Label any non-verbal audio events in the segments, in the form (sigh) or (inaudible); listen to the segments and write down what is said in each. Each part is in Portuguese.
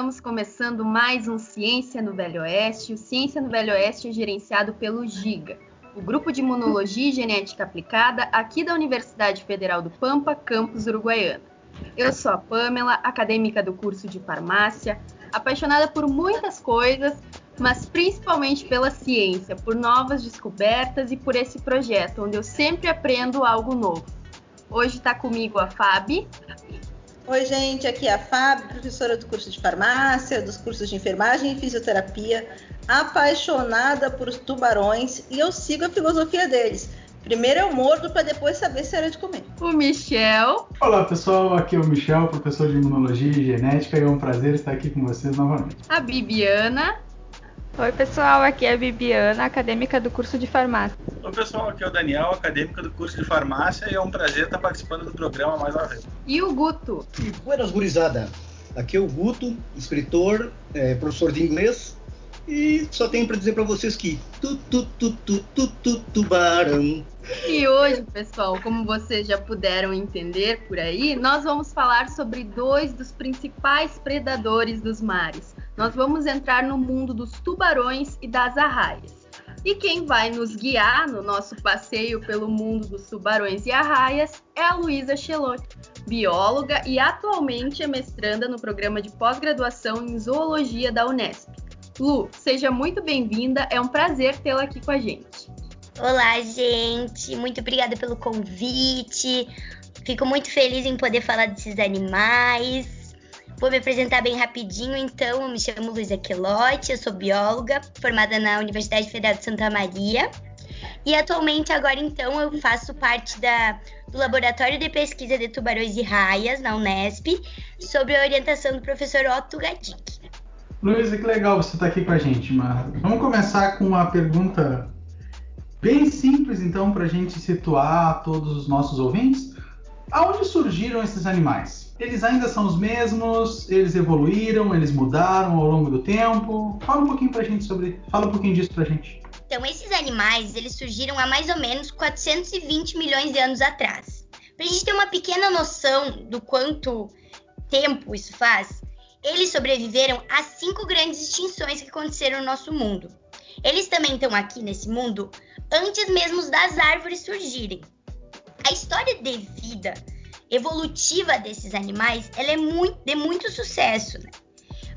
Estamos começando mais um Ciência no Velho Oeste. O Ciência no Velho Oeste é gerenciado pelo GIGA, o Grupo de Imunologia e Genética Aplicada aqui da Universidade Federal do Pampa, campus Uruguaiana. Eu sou a Pamela, acadêmica do curso de farmácia, apaixonada por muitas coisas, mas principalmente pela ciência, por novas descobertas e por esse projeto, onde eu sempre aprendo algo novo. Hoje está comigo a Fabi. Oi, gente, aqui é a Fábio, professora do curso de farmácia, dos cursos de enfermagem e fisioterapia, apaixonada por tubarões e eu sigo a filosofia deles. Primeiro eu mordo para depois saber se era de comer. O Michel. Olá pessoal, aqui é o Michel, professor de imunologia e genética, e é um prazer estar aqui com vocês novamente. A Bibiana. Oi, pessoal, aqui é a Bibiana, acadêmica do curso de farmácia. Oi, pessoal, aqui é o Daniel, acadêmico do curso de farmácia, e é um prazer estar participando do programa mais uma vez. E o Guto. E buenas, gurizada. Aqui é o Guto, escritor, é, professor de inglês, e só tenho para dizer para vocês que tu, tu, tu, tu, tu, tu, tubarão. E hoje, pessoal, como vocês já puderam entender por aí, nós vamos falar sobre dois dos principais predadores dos mares. Nós vamos entrar no mundo dos tubarões e das arraias. E quem vai nos guiar no nosso passeio pelo mundo dos tubarões e arraias é a Luísa Chelotti, bióloga e atualmente é mestranda no programa de pós-graduação em zoologia da Unesp. Lu, seja muito bem-vinda, é um prazer tê-la aqui com a gente. Olá, gente, muito obrigada pelo convite. Fico muito feliz em poder falar desses animais. Vou me apresentar bem rapidinho, então. Eu me chamo Luísa Quelotti, eu sou bióloga, formada na Universidade Federal de Santa Maria. E atualmente, agora então, eu faço parte da, do Laboratório de Pesquisa de Tubarões e Raias, na Unesp, sob a orientação do professor Otto Gadic. Luísa, que legal você estar aqui com a gente, mas vamos começar com uma pergunta bem simples, então, para a gente situar todos os nossos ouvintes. Aonde surgiram esses animais? Eles ainda são os mesmos? Eles evoluíram? Eles mudaram ao longo do tempo? Fala um pouquinho para a gente sobre, fala um pouquinho disso para a gente. Então, esses animais, eles surgiram há mais ou menos 420 milhões de anos atrás. Para a gente ter uma pequena noção do quanto tempo isso faz, eles sobreviveram às cinco grandes extinções que aconteceram no nosso mundo. Eles também estão aqui nesse mundo antes mesmo das árvores surgirem. A história de vida evolutiva desses animais ela é muito, de muito sucesso. Né?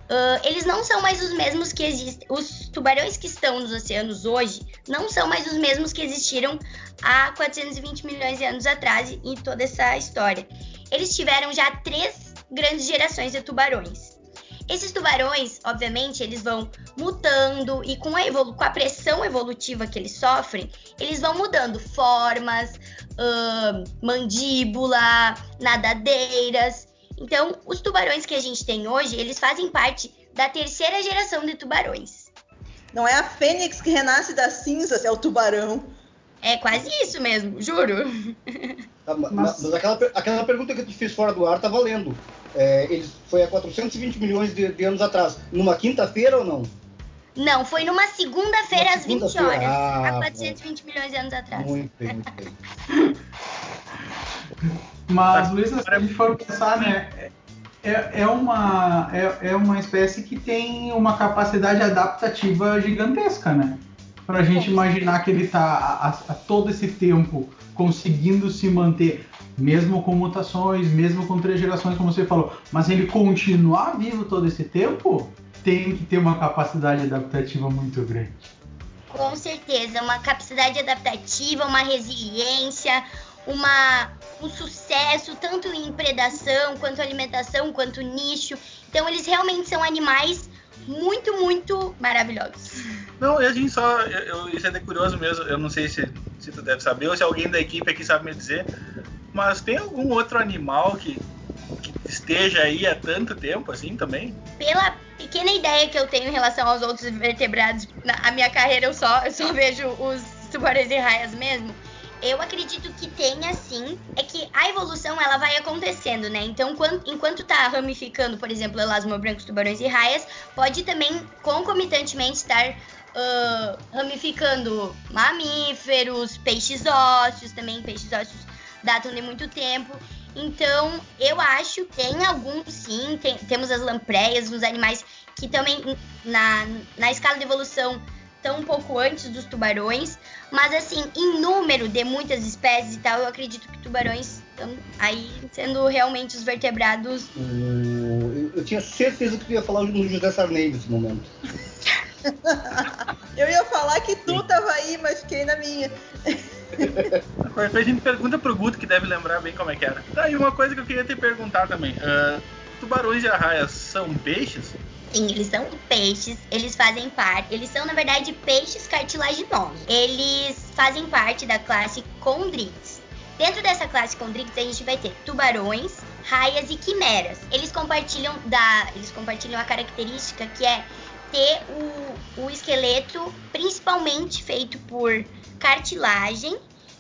Uh, eles não são mais os mesmos que existem. Os tubarões que estão nos oceanos hoje não são mais os mesmos que existiram há 420 milhões de anos atrás em toda essa história. Eles tiveram já três grandes gerações de tubarões. Esses tubarões, obviamente, eles vão mutando e com a, com a pressão evolutiva que eles sofrem, eles vão mudando formas, uh, mandíbula, nadadeiras. Então, os tubarões que a gente tem hoje, eles fazem parte da terceira geração de tubarões. Não é a fênix que renasce das cinzas, é o tubarão. É quase isso mesmo, juro. Tá, mas, mas aquela, aquela pergunta que eu te fiz fora do ar tá valendo. É, ele foi há 420 milhões de, de anos atrás. Numa quinta-feira ou não? Não, foi numa segunda-feira às segunda 20 horas. Ah, há 420 bom. milhões de anos atrás. Muito bem, muito bem. (laughs) Mas, Luísa, se a gente for pensar, né? É, é, uma, é, é uma espécie que tem uma capacidade adaptativa gigantesca, né? Para a gente imaginar que ele está a, a todo esse tempo conseguindo se manter mesmo com mutações, mesmo com três gerações, como você falou, mas ele continuar vivo todo esse tempo, tem que ter uma capacidade adaptativa muito grande. Com certeza, uma capacidade adaptativa, uma resiliência, uma, um sucesso tanto em predação, quanto alimentação, quanto nicho. Então eles realmente são animais muito, muito maravilhosos. Não, a gente só. Eu, isso é até curioso mesmo. Eu não sei se, se tu deve saber ou se alguém da equipe aqui sabe me dizer. Mas tem algum outro animal que, que esteja aí há tanto tempo assim também? Pela pequena ideia que eu tenho em relação aos outros vertebrados, na minha carreira eu só, eu só vejo os tubarões e raias mesmo. Eu acredito que tenha sim, é que a evolução ela vai acontecendo, né? Então, enquanto, enquanto tá ramificando, por exemplo, elasmo brancos, tubarões e raias, pode também concomitantemente estar uh, ramificando mamíferos, peixes ósseos, também peixes ósseos datam de muito tempo. Então, eu acho que tem alguns sim, tem- temos as lampreias, os animais que também na, na escala de evolução estão um pouco antes dos tubarões, mas assim, em número de muitas espécies e tal, eu acredito que tubarões estão aí sendo realmente os vertebrados. O- Eu, eu tinha certeza que tu ia falar no José Sarney nesse momento. (laughs) Eu ia falar que tu tava aí, mas fiquei na minha. Depois a gente pergunta pro Guto, que deve lembrar bem como é que era. Tá, e uma coisa que eu queria te perguntar também. ah, tubarões e arraias são peixes? Sim, eles são peixes, eles fazem parte, eles são na verdade peixes cartilaginosos. Eles fazem parte da classe Chondrites. Dentro dessa classe Chondrites a gente vai ter tubarões, raias e quimeras. Eles compartilham da, eles compartilham a característica que é ter o, o esqueleto principalmente feito por cartilagem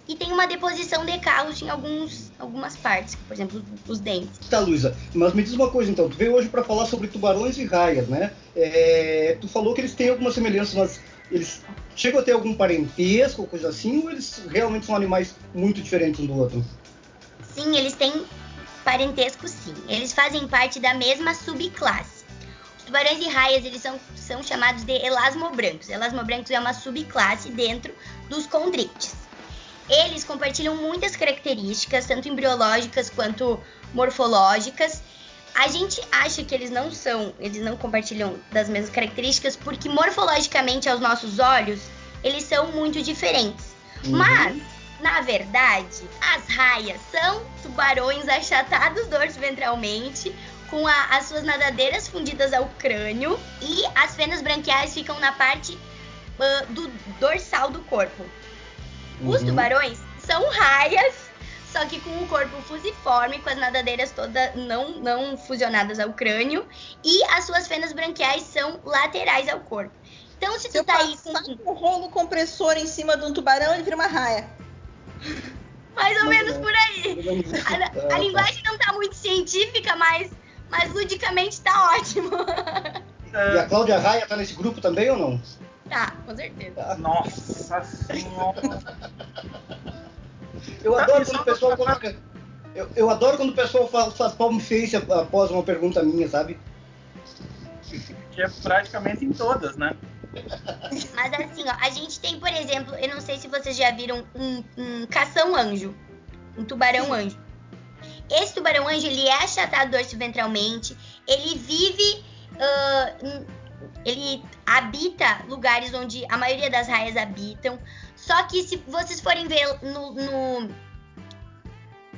e tem uma deposição de cálcio em alguns, algumas partes, por exemplo, os dentes. Tá, Luísa, mas me diz uma coisa então, tu veio hoje para falar sobre tubarões e raias, né? É, tu falou que eles têm algumas semelhanças, mas eles chegam a ter algum parentesco ou coisa assim, ou eles realmente são animais muito diferentes um do outro? Sim, eles têm parentesco sim. Eles fazem parte da mesma subclasse. Tubarões e raias, eles são, são chamados de elasmobrancos. Elasmobrancos é uma subclasse dentro dos condrites. Eles compartilham muitas características, tanto embriológicas quanto morfológicas. A gente acha que eles não são, eles não compartilham das mesmas características porque morfologicamente aos nossos olhos, eles são muito diferentes. Mas na verdade, as raias são tubarões achatados dorso-ventralmente, com a- as suas nadadeiras fundidas ao crânio e as fenas branquiais ficam na parte ah, do dorsal do corpo. Os Uhum. tubarões são raias, só que com o corpo fusiforme, com as nadadeiras todas não, não fusionadas ao crânio, e as suas fenas branquiais são laterais ao corpo. Então, se Se tu tá aí com um rolo compressor em cima de um tubarão, ele vira uma raia. mais ou menos por aí. Assim. A, Ah, a linguagem não tá muito científica, mas, mas ludicamente tá ótimo. (laughs) E a Cláudia Raia tá nesse grupo também ou não? tá, com certeza. Nossa senhora. Eu Tá, adoro quando o pessoal coloca. Eu, eu adoro quando o pessoal faz, faz palm face após uma pergunta minha, sabe? Que é praticamente em todas, né? Mas assim, ó, a gente tem, por exemplo, eu não sei se vocês já viram um, um cação-anjo, um tubarão-anjo. Esse tubarão-anjo, ele é achatado dorso-ventralmente, ele vive, em- ele habita lugares onde a maioria das raias habitam, só que se vocês forem ver no... no-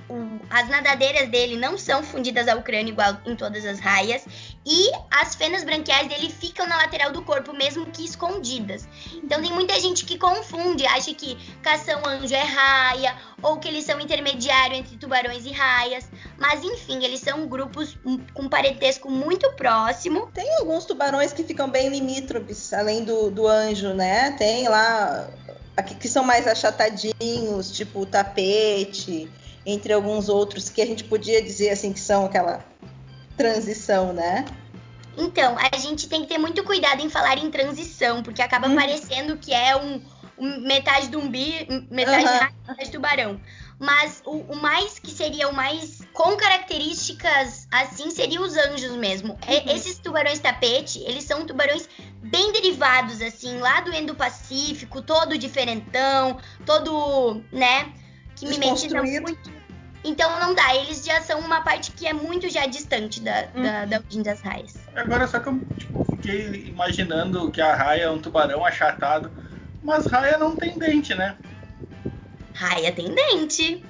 o- as nadadeiras dele não são fundidas ao crânio igual em todas as raias e as fenas branquiais dele ficam na lateral do corpo, mesmo que escondidas. Então tem muita gente que confunde, acha que cação-anjo é raia, ou que eles são intermediário entre tubarões e raias. Mas enfim, eles são grupos com parentesco muito próximo. Tem alguns tubarões que ficam bem limítrofes, além do, do anjo, né? Tem lá aqui que são mais achatadinhos, tipo o tapete, entre alguns outros que a gente podia dizer assim que são aquela transição, né? Então, a gente tem que ter muito cuidado em falar em transição, porque acaba Uhum. parecendo que é um, um metade do umbi, metade Aham. raia, metade tubarão. Mas o, o mais que seria o mais com características assim seria os anjos mesmo. Uhum. esses tubarões tapete, eles são tubarões bem derivados assim, lá do Indo-Pacífico, todo diferentão, todo, né, que Desconstruído. muito. Então não dá, eles já são uma parte que é muito já distante da, da, da origem das raias. Agora só que eu tipo, fiquei imaginando que a raia é um tubarão achatado. Mas raia não tem dente, né? Raia tem dente.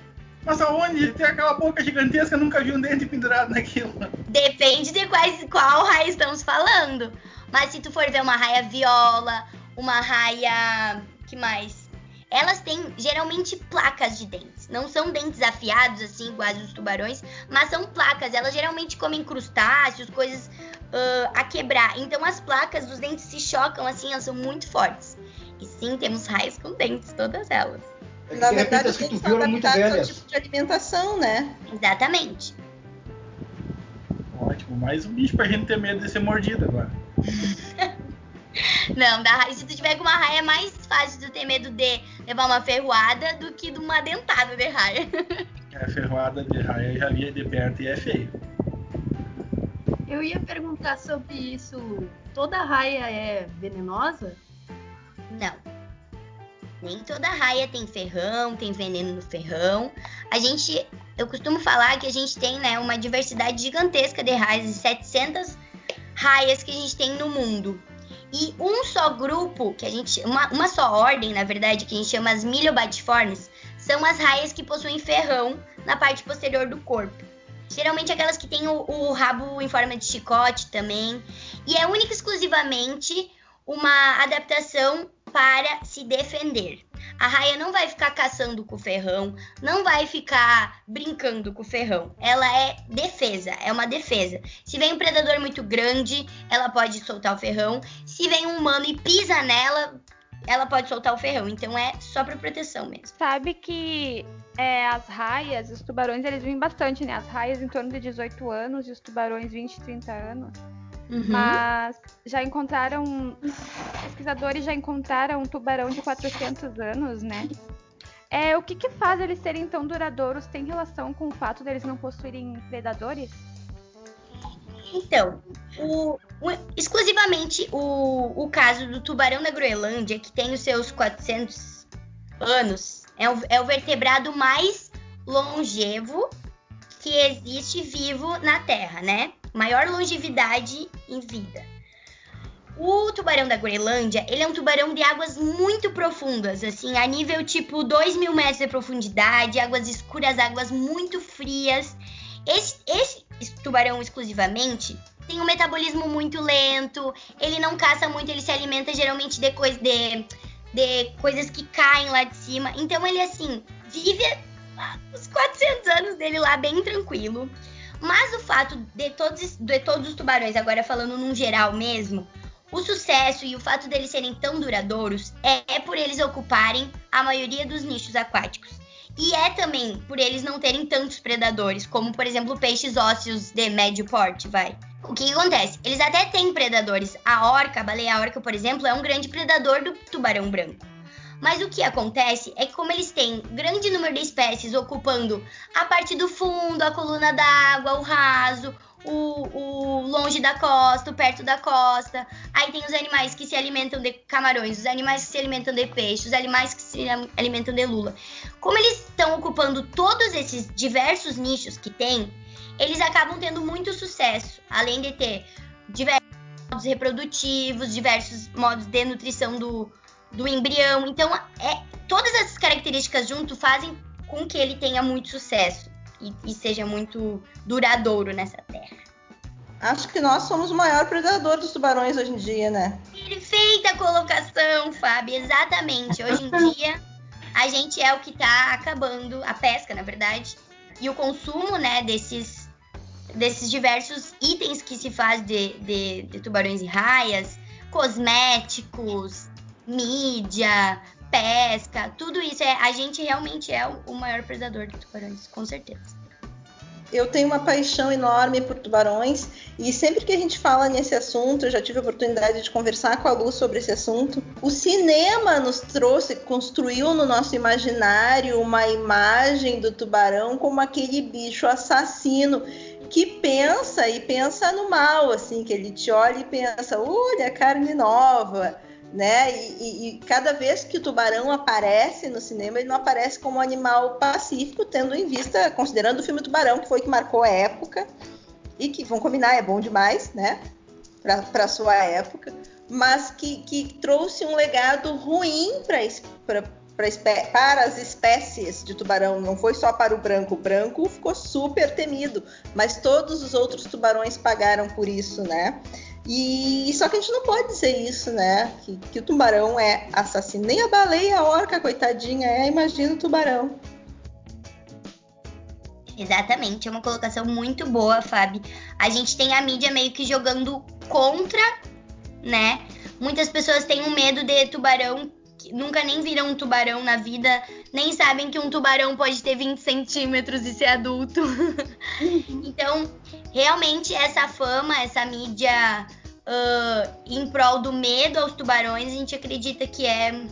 Mas aonde? Tem aquela boca gigantesca, nunca vi um dente pendurado naquilo. Depende de quais, qual raia estamos falando. Mas se tu for ver uma raia viola, uma raia. que mais? Elas têm geralmente placas de dentes. Não são dentes afiados, assim, iguais os tubarões, mas são placas. Elas geralmente comem crustáceos, coisas ah, a quebrar. Então as placas dos dentes se chocam, assim, elas são muito fortes. E sim, temos raias com dentes, todas elas. É Na de verdade, os dentes são adaptados ao tipo de alimentação, né? Exatamente. Ótimo, mais um bicho pra gente ter medo de ser mordido agora. (laughs) Não, da raia, se tu tiver com uma raia, é mais fácil tu ter medo de levar uma ferroada do que de uma dentada de raia. É, ferro... larvada de raia já via de perto e é feio. Eu ia perguntar sobre isso. Toda raia é venenosa? Não. Nem toda raia tem ferrão, tem veneno no ferrão. A gente, eu costumo falar que a gente tem, né, uma diversidade gigantesca de raias, 700 raias que a gente tem no mundo. E um só grupo, que a gente, uma, uma só ordem, na verdade, que a gente chama as milhobatiformes, são as raias que possuem ferrão na parte posterior do corpo. Geralmente aquelas que têm o, o rabo em forma de chicote também. E é única e exclusivamente uma adaptação para se defender. A raia não vai ficar caçando com o ferrão, não vai ficar brincando com o ferrão. Ela é defesa, é uma defesa. Se vem um predador muito grande, ela pode soltar o ferrão. Se vem um humano e pisa nela, ela pode soltar o ferrão. Então é só para proteção mesmo. Sabe que é, as raias, os tubarões, eles vivem bastante, né? As raias em torno de 18 anos e os tubarões 20, 30 anos. Uhum. Mas já encontraram, pesquisadores já encontraram um tubarão de 400 anos, né? É, o que, que faz eles serem tão duradouros? Tem relação com o fato deles não possuírem predadores? Então, o, o, exclusivamente o, o caso do tubarão da Groenlândia, que tem os seus 400 anos, é o, é o vertebrado mais longevo que existe vivo na Terra, né? Maior longevidade em vida. O tubarão da Groenlândia, ele é um tubarão de águas muito profundas, assim, a nível tipo 2 mil metros de profundidade, águas escuras, águas muito frias. Esse, esse tubarão exclusivamente tem um metabolismo muito lento, ele não caça muito, ele se alimenta geralmente de, coisa, de, de coisas que caem lá de cima. Então ele, assim, vive os 400 anos dele lá bem tranquilo. Mas o fato de todos, de todos os tubarões, agora falando num geral mesmo, o sucesso e o fato deles serem tão duradouros é, é por eles ocuparem a maioria dos nichos aquáticos. E é também por eles não terem tantos predadores, como por exemplo peixes ósseos de médio porte, vai. O que, que, acontece? Eles até têm predadores. A orca, a baleia orca, por exemplo, é um grande predador do tubarão branco. Mas o que acontece é que, como eles têm grande número de espécies ocupando a parte do fundo, a coluna d'água, o raso, o, o, longe da costa, o perto da costa. Aí tem os animais que se alimentam de camarões, os animais que se alimentam de peixe, os animais que se alimentam de lula. Como eles estão ocupando todos esses diversos nichos que tem, eles acabam tendo muito sucesso, além de ter diversos modos reprodutivos, diversos modos de nutrição do, do embrião. Então, é, todas essas características junto fazem com que ele tenha muito sucesso e, e seja muito duradouro nessa terra. Acho que nós somos o maior predador dos tubarões hoje em dia, né? Perfeita colocação, Fábio. Exatamente. Hoje em (laughs) dia, a gente é o que está acabando a pesca, na verdade, e o consumo, né, desses desses diversos itens que se faz de, de, de tubarões e raias, cosméticos, mídia, pesca, tudo isso. É, a gente realmente é o, maior predador de tubarões, com certeza. Eu tenho uma paixão enorme por tubarões e sempre que a gente fala nesse assunto, eu já tive a oportunidade de conversar com a Lu sobre esse assunto. O cinema nos trouxe, construiu no nosso imaginário uma imagem do tubarão como aquele bicho assassino que pensa e pensa no mal, assim, que ele te olha e pensa, olha, carne nova, né? E, e, cada vez que o tubarão aparece no cinema, ele não aparece como um animal pacífico, tendo em vista, considerando o filme Tubarão, que foi que marcou a época e que, vão combinar, é bom demais, né? Para sua época, mas que, que, trouxe um legado ruim para para as espécies de tubarão, não foi só para o branco. O branco ficou super temido, mas todos os outros tubarões pagaram por isso, né? E só que a gente não pode dizer isso, né? Que, que o tubarão é assassino. Nem a baleia, a orca, coitadinha, é. Imagina o tubarão. Exatamente, é uma colocação muito boa, Fábio. A gente tem a mídia meio que jogando contra, né? Muitas pessoas têm um medo de tubarão, nunca nem viram um tubarão na vida, nem sabem que um tubarão pode ter 20 centímetros e ser adulto. (laughs) então, realmente essa fama, essa mídia uh, em prol do medo aos tubarões, a gente acredita que é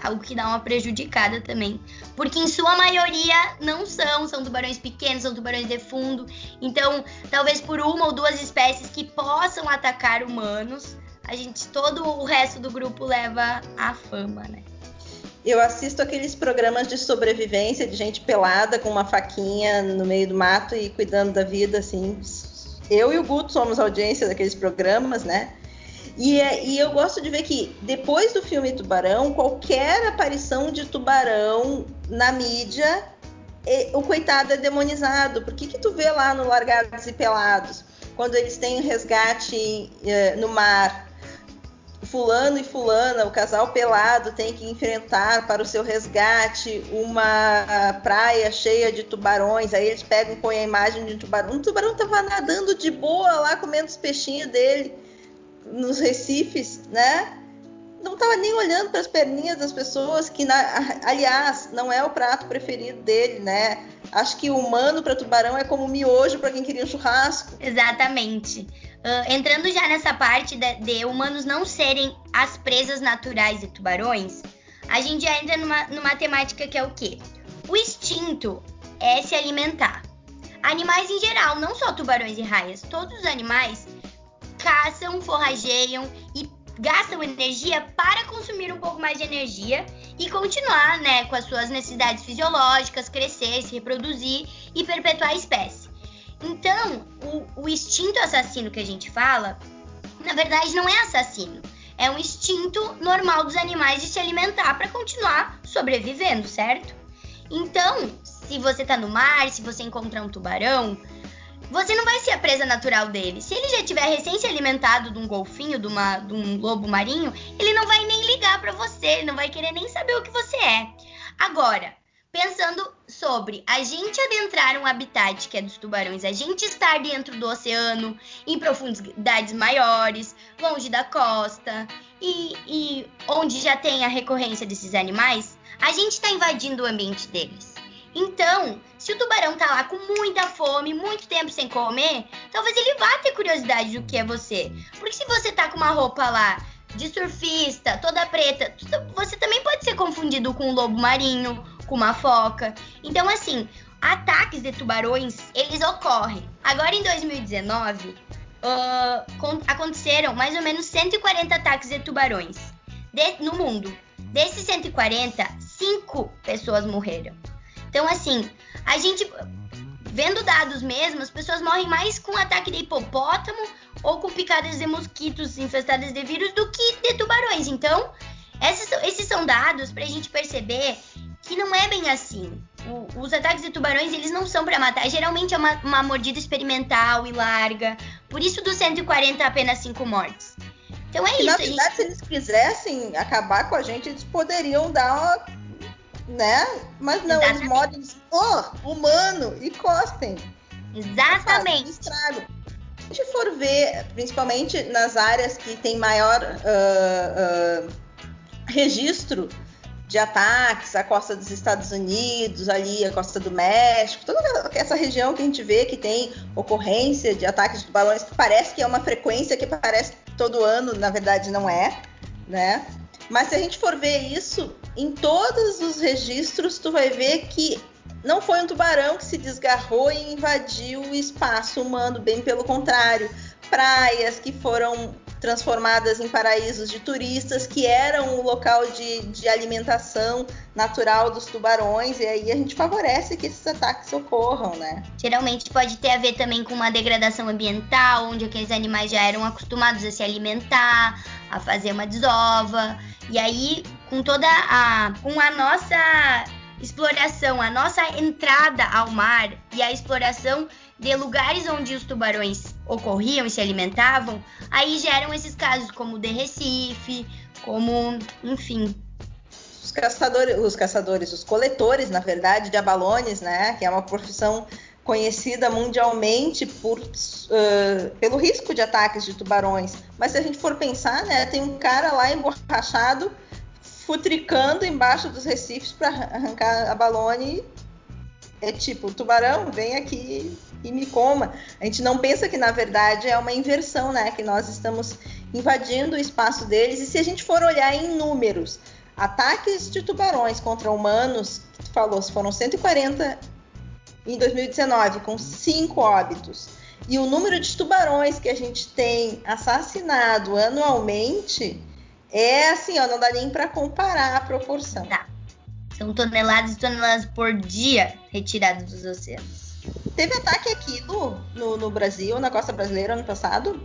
algo que dá uma prejudicada também. Porque em sua maioria não são, são tubarões pequenos, são tubarões de fundo. Então, talvez por uma ou duas espécies que possam atacar humanos, a gente todo o resto do grupo leva a fama, né? Eu assisto aqueles programas de sobrevivência de gente pelada com uma faquinha no meio do mato e cuidando da vida, assim. Eu e o Guto somos audiência daqueles programas, né? E, é, e, eu gosto de ver que depois do filme Tubarão, qualquer aparição de tubarão na mídia, o coitado é demonizado. Por que, que tu vê lá no Largados e Pelados, quando eles têm resgate eh, no mar, fulano e fulana, o casal pelado tem que enfrentar para o seu resgate uma praia cheia de tubarões. Aí eles pegam e põem a imagem de um tubarão. Um tubarão estava nadando de boa lá, comendo os peixinhos dele nos recifes, né? Não estava nem olhando para as perninhas das pessoas, que, na, aliás, não é o prato preferido dele, né? Acho que humano para tubarão é como miojo para quem queria um churrasco. Exatamente. Uh, entrando já nessa parte de, de, humanos não serem as presas naturais de tubarões, a gente já entra numa, numa temática que é o quê? O instinto é se alimentar. Animais em geral, não só tubarões e raias, todos os animais caçam, forrageiam e gastam energia para consumir um pouco mais de energia e continuar né, com as suas necessidades fisiológicas, crescer, se reproduzir e perpetuar a espécie. Então, o, o instinto assassino que a gente fala, na verdade não é assassino. É um instinto normal dos animais de se alimentar para continuar sobrevivendo, certo? Então, se você tá no mar, se você encontrar um tubarão, você não vai ser a presa natural dele. Se ele já tiver recém se alimentado de um golfinho, de, uma, de um lobo marinho, ele não vai nem ligar para você, ele não vai querer nem saber o que você é. Agora, pensando sobre a gente adentrar um habitat que é dos tubarões, a gente estar dentro do oceano, em profundidades maiores, longe da costa e, e onde já tem a recorrência desses animais, a gente está invadindo o ambiente deles. Então, se o tubarão tá lá com muita fome, muito tempo sem comer, talvez ele vá ter curiosidade do que é você. Porque se você tá com uma roupa lá de surfista, toda preta, você também pode ser confundido com um lobo marinho com uma foca. Então, assim, ataques de tubarões, eles ocorrem. Agora, em 2019, uh, aconteceram mais ou menos 140 ataques de tubarões de, no mundo. Desses 140, 5 pessoas morreram. Então, assim, a gente, vendo dados mesmo, as pessoas morrem mais com ataque de hipopótamo ou com picadas de mosquitos infestadas de vírus do que de tubarões. Então, esses, esses são dados para a gente perceber que não é bem assim. O, os ataques de tubarões, eles não são para matar. Geralmente é uma, uma, mordida experimental e larga. Por isso, dos 140, apenas 5 mortes. Então é e isso. Na verdade, gente... se eles quisessem acabar com a gente, eles poderiam dar uma. Né? Mas não, Exatamente. eles mordem, oh, humano, e cospem. Exatamente. Estrago. Se a gente for ver, principalmente nas áreas que tem maior uh, uh, registro de ataques, a costa dos Estados Unidos, ali a costa do México, toda essa região que a gente vê que tem ocorrência de ataques de tubarões, que parece que é uma frequência que parece todo ano, na verdade não é, né? Mas se a gente for ver isso, em todos os registros, tu vai ver que não foi um tubarão que se desgarrou e invadiu o espaço humano, bem pelo contrário. Praias que foram transformadas em paraísos de turistas, que eram o local de, de alimentação natural dos tubarões, e aí a gente favorece que esses ataques ocorram, né? Geralmente pode ter a ver também com uma degradação ambiental, onde aqueles animais já eram acostumados a se alimentar, a fazer uma desova, e aí com toda a com a nossa exploração, a nossa entrada ao mar e a exploração de lugares onde os tubarões ocorriam e se alimentavam, aí geram esses casos como de Recife, como, enfim. Os caçadores, os caçadores, os coletores, na verdade, de abalones, né, que é uma profissão conhecida mundialmente por, uh, pelo risco de ataques de tubarões. Mas se a gente for pensar, né, tem um cara lá emborrachado futricando embaixo dos recifes para arrancar a balone. É tipo, tubarão, vem aqui e me coma. A gente não pensa que na verdade é uma inversão, né? Que nós estamos invadindo o espaço deles. E se a gente for olhar em números, Ataques de tubarões contra humanos, que tu falou, foram 140 em 2019, com cinco óbitos. E o número de tubarões que a gente tem assassinado anualmente é assim, ó, não dá nem para comparar a proporção. Tá. São toneladas e toneladas por dia retiradas dos oceanos. Teve ataque aqui no, no, no Brasil, na costa brasileira, ano passado?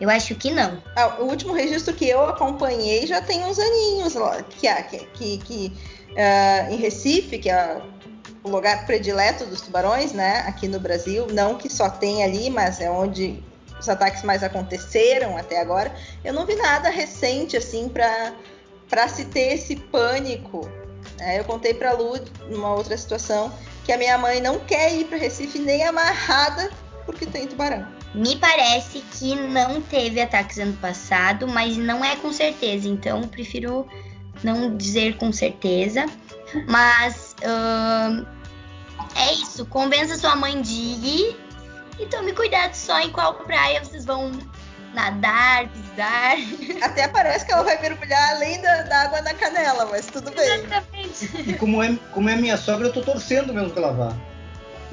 Eu acho que não. Ah, o último registro que eu acompanhei já tem uns aninhos lá, que, que, que uh, em Recife, que é o lugar predileto dos tubarões, né? Aqui no Brasil, não que só tem ali, mas é onde os ataques mais aconteceram até agora. Eu não vi nada recente assim para para se ter esse pânico. É, eu contei para Lu numa outra situação que a minha mãe não quer ir para Recife nem amarrada porque tem tubarão. Me parece que não teve ataques ano passado, mas não é com certeza, então prefiro não dizer com certeza. Mas uh, é isso, convença sua mãe de ir e tome cuidado só em qual praia vocês vão nadar, Até parece que ela vai mergulhar além da, da água na canela, mas tudo bem. Exatamente. E como é, como é minha sogra, eu tô torcendo mesmo que ela vá.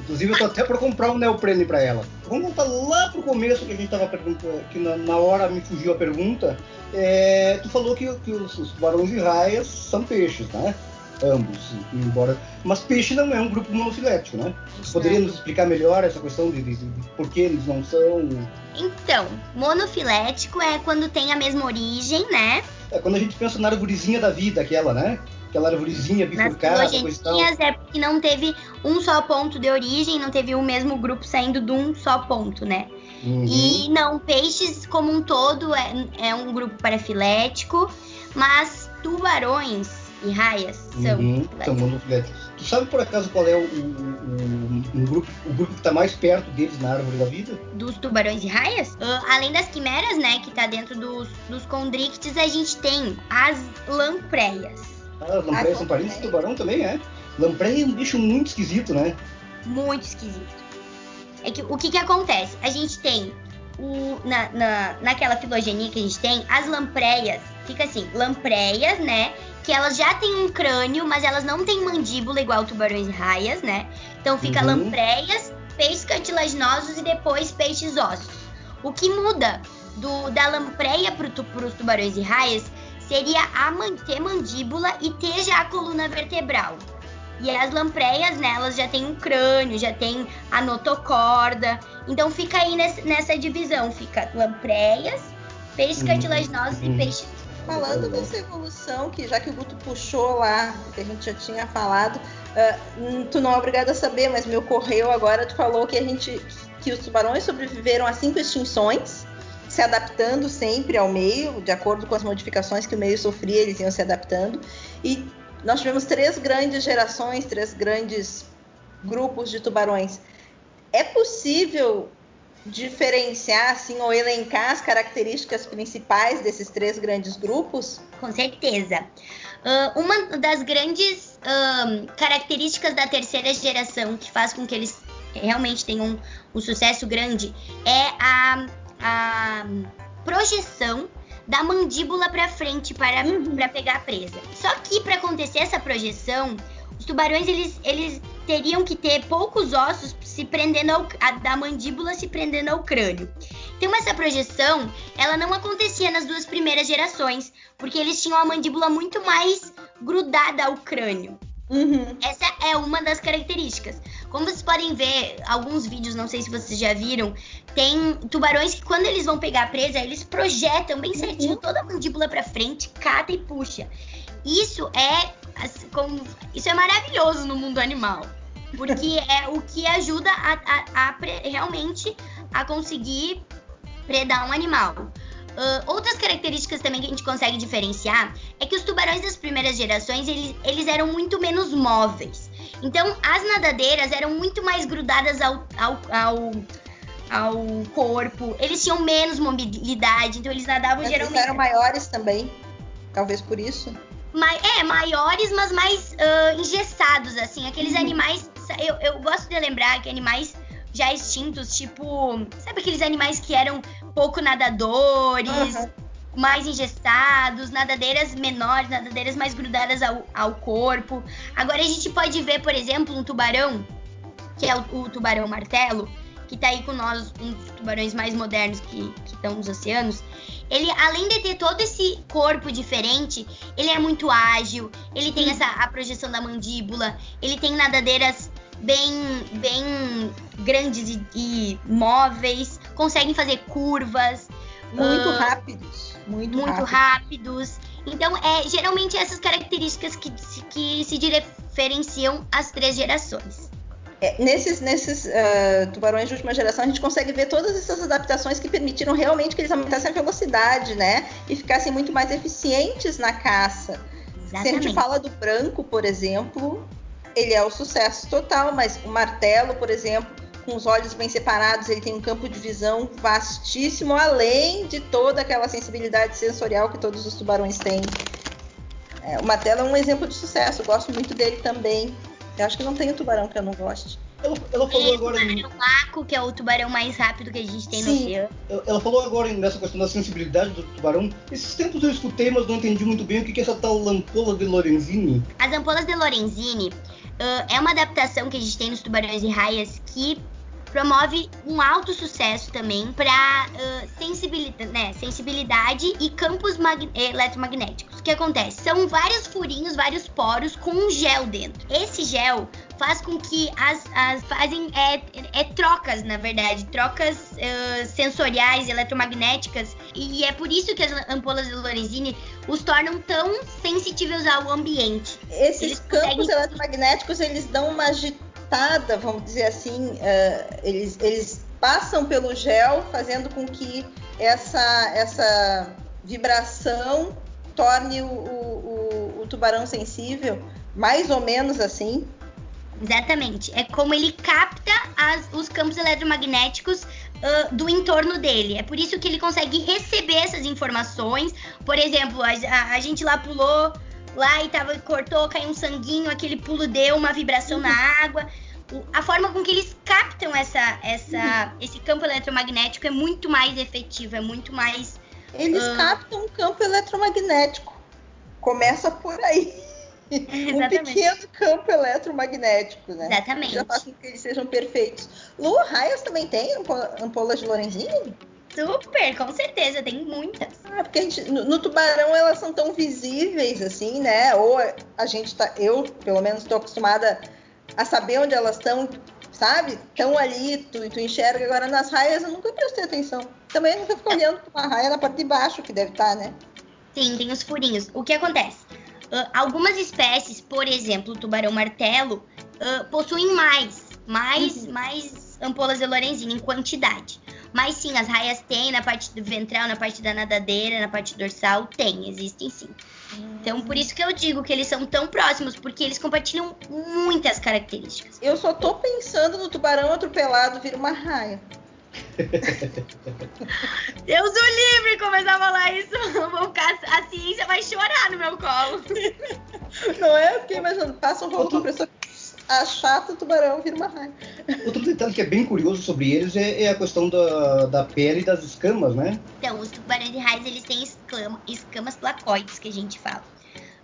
Inclusive, eu tô até para comprar um neoprene para ela. Vamos voltar lá pro começo que a gente tava perguntando, que na, na hora me fugiu a pergunta. É, tu falou que, que os, os tubarões e raias são peixes, né? Ambos, embora. Mas peixe não é um grupo monofilético, né? Poderia nos explicar melhor essa questão de, de, de, por que eles não são. Então, monofilético é quando tem a mesma origem, né? É quando a gente pensa na arvorezinha da vida, aquela, né? aquela arvorezinha bifurcada, coisa tal. é porque não teve um só ponto de origem, não teve o mesmo grupo saindo de um só ponto, né? Uhum. E não, peixes como um todo é, é um grupo parafilético, mas tubarões e raias são uhum, são monofiléticos. Tu sabe por acaso qual é o, o, o, grupo, o grupo que está mais perto deles na árvore da vida? Dos tubarões e raias? Uh, além das quimeras, né, que está dentro dos, dos condrictes, a gente tem as lampreias. Ah, lampreia são parentes do tubarão também, é? Lampreia é um bicho muito esquisito, né? Muito esquisito. É que o que que acontece? A gente tem o, na, na, naquela filogenia que a gente tem, as lampreias, fica assim, lampreias, né? Que elas já têm um crânio, mas elas não têm mandíbula igual tubarões e raias, né? Então fica uhum. lampreias, peixes cartilaginosos e depois peixes ossos. O que muda do, da lampreia para os tubarões e raias seria a ter mandíbula e ter já a coluna vertebral. E as lampreias, né, elas já tem um crânio, já tem a notocorda. Então fica aí nessa, nessa divisão, fica lampreias, peixes uhum. cartilaginosos uhum. e peixes Falando dessa evolução, que já que o Guto puxou lá, que a gente já tinha falado, uh, tu não é obrigado a saber, mas me ocorreu agora, tu falou que a gente que os tubarões sobreviveram a cinco extinções se adaptando sempre ao meio, de acordo com as modificações que o meio sofria, eles iam se adaptando. E nós tivemos três grandes gerações, três grandes grupos de tubarões. É possível diferenciar assim ou elencar as características principais desses três grandes grupos? Com certeza. Uh, uma das grandes uh, características da terceira geração que faz com que eles realmente tenham um, um sucesso grande é a a projeção da mandíbula para frente para, uhum. para pegar a presa. Só que para acontecer essa projeção, os tubarões eles, eles teriam que ter poucos ossos se prendendo ao, a, da mandíbula se prendendo ao crânio. Então essa projeção, ela não acontecia nas duas primeiras gerações, porque eles tinham a mandíbula muito mais grudada ao crânio. Uhum. Essa é uma das características. Como vocês podem ver, alguns vídeos, não sei se vocês já viram, tem tubarões que quando eles vão pegar a presa, eles projetam bem certinho uhum. toda a mandíbula para frente, cata e puxa. Isso é como, isso é maravilhoso no mundo animal, porque é o que ajuda a, a, a realmente a conseguir predar um animal. Uh, outras características também que a gente consegue diferenciar é que os tubarões das primeiras gerações eles, eles eram muito menos móveis. Então as nadadeiras eram muito mais grudadas ao, ao, ao, ao corpo, eles tinham menos mobilidade, então eles nadavam mas geralmente. Eles eram maiores também, talvez por isso. é, maiores, mas mais uh, engessados, assim. Aqueles uhum. animais. Eu, eu gosto de lembrar que animais já extintos, tipo. Sabe aqueles animais que eram pouco nadadores? Uhum. mais engessados, nadadeiras menores, nadadeiras mais grudadas ao, ao corpo. Agora a gente pode ver, por exemplo, um tubarão, que é o, o tubarão martelo, que tá aí com nós, um dos tubarões mais modernos que, estão nos oceanos. Ele, além de ter todo esse corpo diferente, ele é muito ágil, ele tem essa a projeção da mandíbula, ele tem nadadeiras bem, bem grandes e, e móveis, conseguem fazer curvas. Muito uh, rápidos. Muito, muito rápidos. Então, é geralmente essas características que, que se diferenciam as três gerações. É, nesses nesses uh, tubarões de última geração, a gente consegue ver todas essas adaptações que permitiram realmente que eles aumentassem a velocidade, né? E ficassem muito mais eficientes na caça. Exatamente. Se a gente fala do branco, por exemplo, ele é o sucesso total, mas o martelo, por exemplo, com os olhos bem separados, ele tem um campo de visão vastíssimo, além de toda aquela sensibilidade sensorial que todos os tubarões têm. É, o martelo é um exemplo de sucesso, gosto muito dele também. Eu acho que não tem um tubarão que eu não goste. Ela, ela falou agora. O tubarão maco, que é o tubarão mais rápido que a gente tem Sim. no oceano. Ela falou agora nessa questão da sensibilidade do tubarão. Esses tempos eu escutei, mas não entendi muito bem o que é essa tal lampola de Lorenzini. As ampolas de Lorenzini uh, é uma adaptação que a gente tem nos tubarões e raias que promove um alto sucesso também para uh, sensibilidade, né, sensibilidade e campos eletromagnéticos. O que acontece? São vários furinhos, vários poros com um gel dentro. Esse gel faz com que as, as fazem é, é, trocas, na verdade, trocas uh, sensoriais, eletromagnéticas, e é por isso que as ampolas de Lorenzini os tornam tão sensitivos ao ambiente. Esses eles campos conseguem... eletromagnéticos eles dão uma agitada vamos dizer assim, uh, eles, eles passam pelo gel, fazendo com que essa, essa vibração torne o, o, o, tubarão sensível, mais ou menos assim. Exatamente. É como ele capta as, os campos eletromagnéticos uh, do entorno dele. É por isso que ele consegue receber essas informações. Por exemplo, a, a, a gente lá pulou lá e tava, cortou, caiu um sanguinho, aquele pulo deu uma vibração uhum. na água. A forma com que eles captam essa, essa, uhum. esse campo eletromagnético é muito mais efetiva, é muito mais. Eles uh... captam um campo eletromagnético. Começa por aí. (laughs) um pequeno campo eletromagnético, né? Exatamente. Já faz com que eles sejam perfeitos. Lu, raias também tem ampolas de Lorenzini? Super, com certeza, tem muitas. Ah, porque gente, no, no, tubarão elas são tão visíveis assim, né? Ou a gente tá, eu pelo menos estou acostumada a saber onde elas estão, sabe? Estão ali, tu, tu enxerga. Agora nas raias eu nunca prestei atenção. Também nunca fico olhando para uma raia na parte de baixo que deve estar, tá, né? Sim, tem os furinhos. O que acontece? Uh, algumas espécies, por exemplo, o tubarão martelo, uh, possuem mais, mais, uhum. mais ampolas de Lorenzini em quantidade. Mas sim, as raias tem na parte do ventral, na parte da nadadeira, na parte dorsal, tem, existem sim. Então, por isso que eu digo que eles são tão próximos, porque eles compartilham muitas características. Eu só tô pensando no tubarão atropelado vir uma raia. (laughs) Deus o livre começar a falar isso. (laughs) Vou ficar, a ciência vai chorar no meu colo. (laughs) Não é? Eu fiquei imaginando, passa um rolo compressor achata o tubarão vira uma raia. Outro detalhe que é bem curioso sobre eles é, é, a questão da, da pele e das escamas, né? Então, os tubarões de raios eles têm escama, escamas placoides, que a gente fala.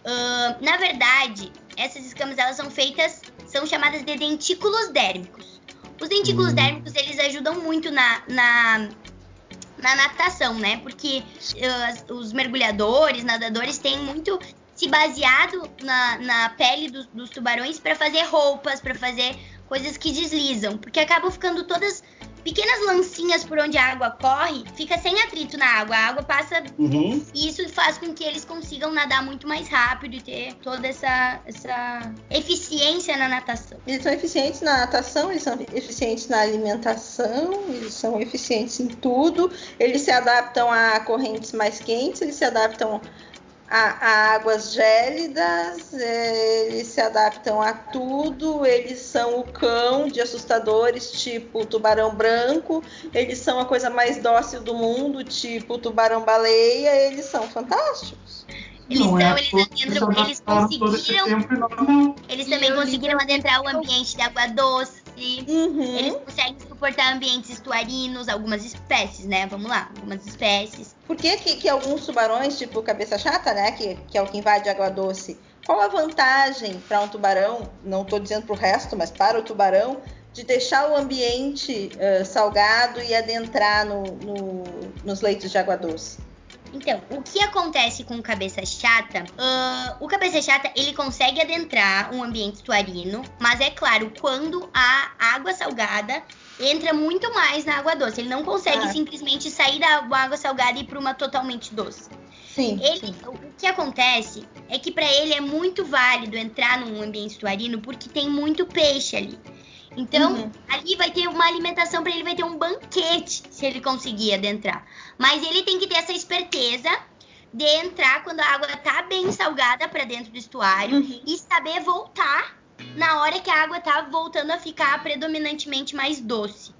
Uh, na verdade, essas escamas elas são feitas, são chamadas de dentículos dérmicos. Os dentículos hum. dérmicos eles ajudam muito na, na, na natação, né? Porque uh, os mergulhadores, nadadores têm muito se baseado na, na pele do, dos tubarões para fazer roupas, para fazer coisas que deslizam, porque acabam ficando todas pequenas lancinhas por onde a água corre, fica sem atrito na água, a água passa uhum. e isso faz com que eles consigam nadar muito mais rápido e ter toda essa, essa eficiência na natação. Eles são eficientes na natação, eles são eficientes na alimentação, eles são eficientes em tudo, eles se adaptam a correntes mais quentes, eles se adaptam a, a, águas gélidas, é, eles se adaptam a tudo, eles são o cão de assustadores, tipo tubarão branco, eles são a coisa mais dócil do mundo, tipo o tubarão baleia, eles são fantásticos. Eles, não é eles, adentram, eles conseguiram. Eles também conseguiram adentrar o ambiente de água doce. Uhum. Eles conseguem suportar ambientes estuarinos, algumas espécies, né? Vamos lá, algumas espécies. Por que, que, que alguns tubarões, tipo cabeça chata, né? Que, que é o que invade água doce, qual a vantagem para um tubarão, não estou dizendo para o resto, mas para o tubarão, de deixar o ambiente uh, salgado e adentrar no, no, nos leitos de água doce? Então, o que acontece com o cabeça chata? Uh, o cabeça chata ele consegue adentrar um ambiente estuarino, mas é claro, quando a água salgada entra muito mais na água doce, ele não consegue ah. simplesmente sair da água salgada e ir para uma totalmente doce. Sim, ele, sim. O que acontece é que para ele é muito válido entrar num ambiente estuarino porque tem muito peixe ali. Então, uhum. ali vai ter uma alimentação para ele, vai ter um banquete se ele conseguir adentrar. Mas ele tem que ter essa esperteza de entrar quando a água tá bem salgada para dentro do estuário uhum. e saber voltar na hora que a água tá voltando a ficar predominantemente mais doce.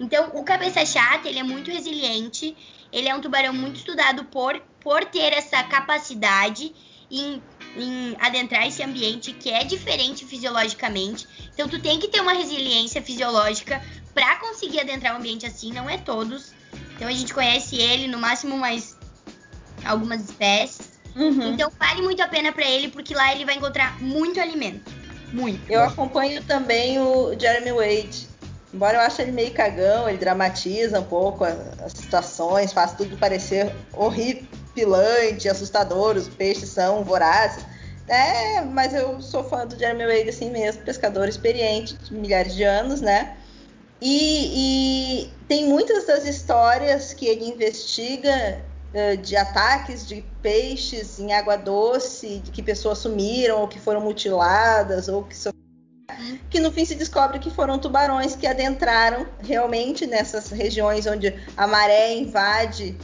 Então, o cabeça chata, ele é muito resiliente, ele é um tubarão muito estudado por, por ter essa capacidade em em adentrar esse ambiente que é diferente fisiologicamente. Então tu tem que ter uma resiliência fisiológica para conseguir adentrar um ambiente assim, não é todos. Então a gente conhece ele no máximo mais algumas espécies. Uhum. Então vale muito a pena para ele porque lá ele vai encontrar muito alimento, muito. Eu acompanho também o Jeremy Wade. Embora eu ache ele meio cagão, ele dramatiza um pouco as, as situações, faz tudo parecer horrível, horripilante, assustador, os peixes são vorazes. É, mas eu sou fã do Jeremy Wade assim mesmo, pescador experiente de milhares de anos, né? E, e tem muitas das histórias que ele investiga uh, de ataques de peixes em água doce, de que pessoas sumiram ou que foram mutiladas ou que que no fim se descobre que foram tubarões que adentraram realmente nessas regiões onde a maré invade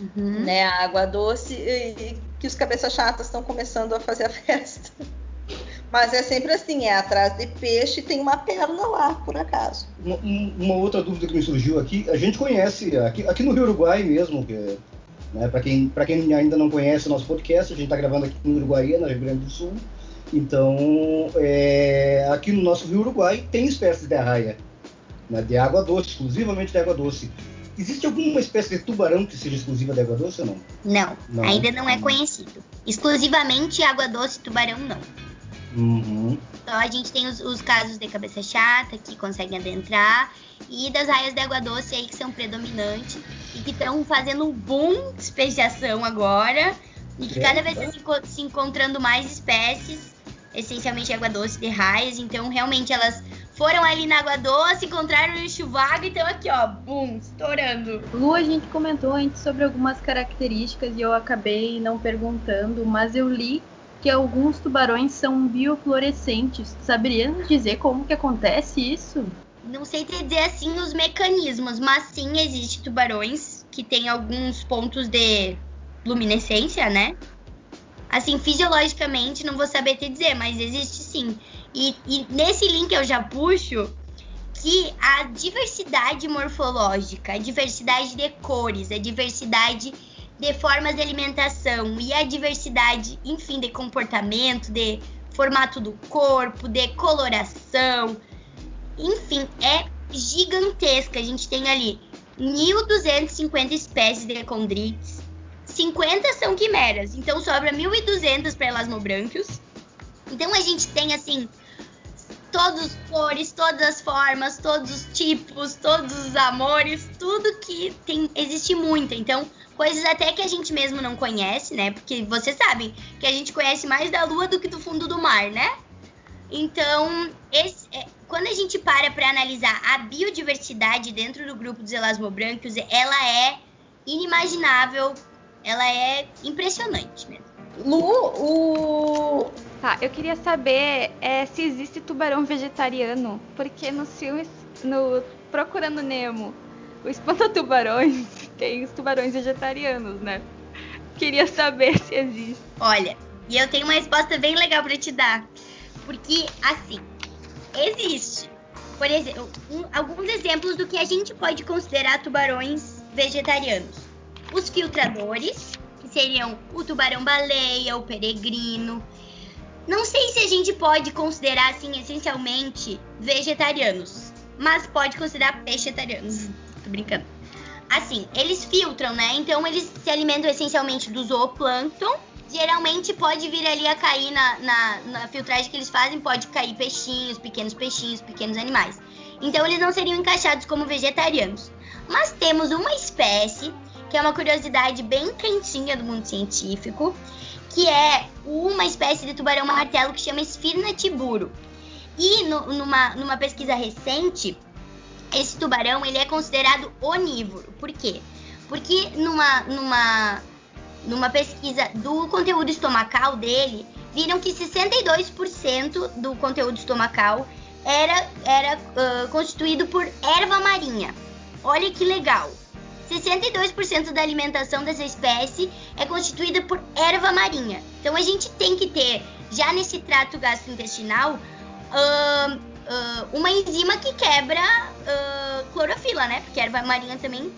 uhum. né, a água doce, e que os cabeças chatas estão começando a fazer a (laughs) festa. Mas é sempre assim, é atrás de peixe tem uma perna lá, por acaso. Uma, uma, outra dúvida que me surgiu aqui, a gente conhece, aqui, aqui no Rio Uruguai mesmo, que, né, para quem, quem ainda não conhece o nosso podcast, a gente está gravando aqui no Uruguai, no Rio Grande do Sul. Então, é, aqui no nosso Rio Uruguai tem espécies de arraia, né, de água doce, exclusivamente de água doce. Existe alguma espécie de tubarão que seja exclusiva de água doce ou não? Não, não. ainda não é conhecido. Exclusivamente água doce tubarão não. Uhum. Então a gente tem os, os, casos de cabeça chata que conseguem adentrar e das raias de água doce aí que são predominantes e que estão fazendo um boom de especiação agora e que cada vez está se encontrando mais espécies, essencialmente água doce de raias. Então realmente elas foram ali na água doce, encontraram o chuvago e estão aqui, ó, bum, estourando. Lu, a gente comentou antes sobre algumas características e eu acabei não perguntando, mas eu li que alguns tubarões são biofluorescentes. Saberia nos dizer como que acontece isso? Não sei te dizer assim os mecanismos, mas sim existe tubarões que têm alguns pontos de luminescência, né? Assim, fisiologicamente, não vou saber te dizer, mas existe sim. E, e nesse link eu já puxo que a diversidade morfológica, a diversidade de cores, a diversidade de formas de alimentação e a diversidade, enfim, de comportamento, de formato do corpo, de coloração, enfim, é gigantesca. A gente tem ali 1.250 espécies de condrites, 50 são quimeras, então sobra 1.200 para elasmobranquios. Então a gente tem assim todas as cores, todas as formas, todos os tipos, todos os amores, tudo que tem existe muito. Então, coisas até que a gente mesmo não conhece, né? Porque vocês sabem que a gente conhece mais da lua do que do fundo do mar, né? Então, esse, é, quando a gente para para analisar a biodiversidade dentro do grupo dos elasmobrânquios, ela é inimaginável, ela é impressionante mesmo. Lu, o Tá, eu queria saber é, se existe tubarão vegetariano, porque nos filmes, no Procurando Nemo, o Espanta Tubarões (laughs) tem os tubarões vegetarianos, né? Queria saber se existe. Olha, e eu tenho uma resposta bem legal para te dar. Porque, assim, existe. Por exemplo, um, alguns exemplos do que a gente pode considerar tubarões vegetarianos. Os filtradores, que seriam o tubarão-baleia, o peregrino, não sei se a gente pode considerar assim essencialmente vegetarianos, mas pode considerar vegetarianos. Tô brincando. Assim, eles filtram, né? Então eles se alimentam essencialmente do zooplâncton. Geralmente pode vir ali a cair na, na, na filtragem que eles fazem, pode cair peixinhos, pequenos peixinhos, pequenos animais. Então eles não seriam encaixados como vegetarianos. Mas temos uma espécie, que é uma curiosidade bem quentinha do mundo científico, que é uma espécie de tubarão martelo que chama Esfirna tiburo. E no, numa, numa pesquisa recente, esse tubarão ele é considerado onívoro. Por quê? Porque numa, numa, numa pesquisa do conteúdo estomacal dele, viram que 62% do conteúdo estomacal era, era uh, constituído por erva marinha. Olha que legal! 62% da alimentação dessa espécie é constituída por erva marinha. Então a gente tem que ter, já nesse trato gastrointestinal, uh, uh, uma enzima que quebra uh, clorofila, né? Porque erva marinha também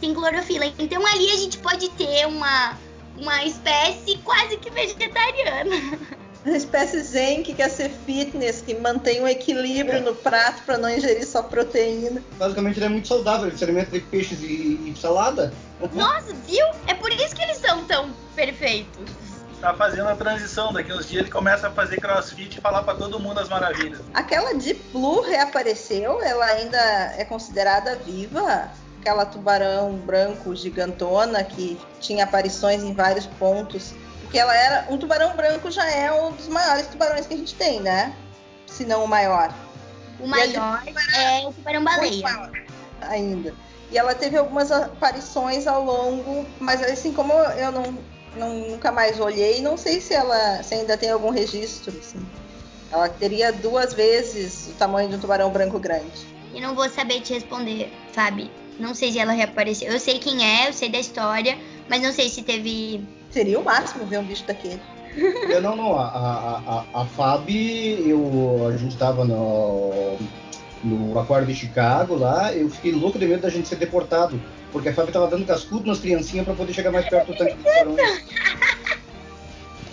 tem clorofila. Então ali a gente pode ter uma, uma espécie quase que vegetariana. (laughs) Uma espécie zen que quer ser fitness, que mantém um equilíbrio é. no prato para não ingerir só proteína. Basicamente ele é muito saudável, ele se alimenta de peixes e, e salada. Nossa, viu? É por isso que eles são tão perfeitos. Tá fazendo a transição, daqui uns dias ele começa a fazer crossfit e falar para todo mundo as maravilhas. Aquela Deep Blue reapareceu, ela ainda é considerada viva? Aquela tubarão branco gigantona que tinha aparições em vários pontos porque ela era. Um tubarão branco já é um dos maiores tubarões que a gente tem, né? Se não o maior. O maior é o tubarão-baleia. Ainda. E ela teve algumas aparições ao longo, mas assim como eu não, não, nunca mais olhei, não sei se ela se ainda tem algum registro. Assim. Ela teria duas vezes o tamanho de um tubarão branco grande. E não vou saber te responder, Fábio. Não sei se ela reapareceu. Eu sei quem é, eu sei da história, mas não sei se teve Seria o máximo ver um bicho daquele. (laughs) Eu, não, não. A, a, a, a eu, a gente tava no, no aquário de Chicago lá, eu fiquei louco de medo da gente ser deportado. Porque a Fabi tava dando cascudo nas criancinhas para poder chegar mais perto do tanque de tubarões.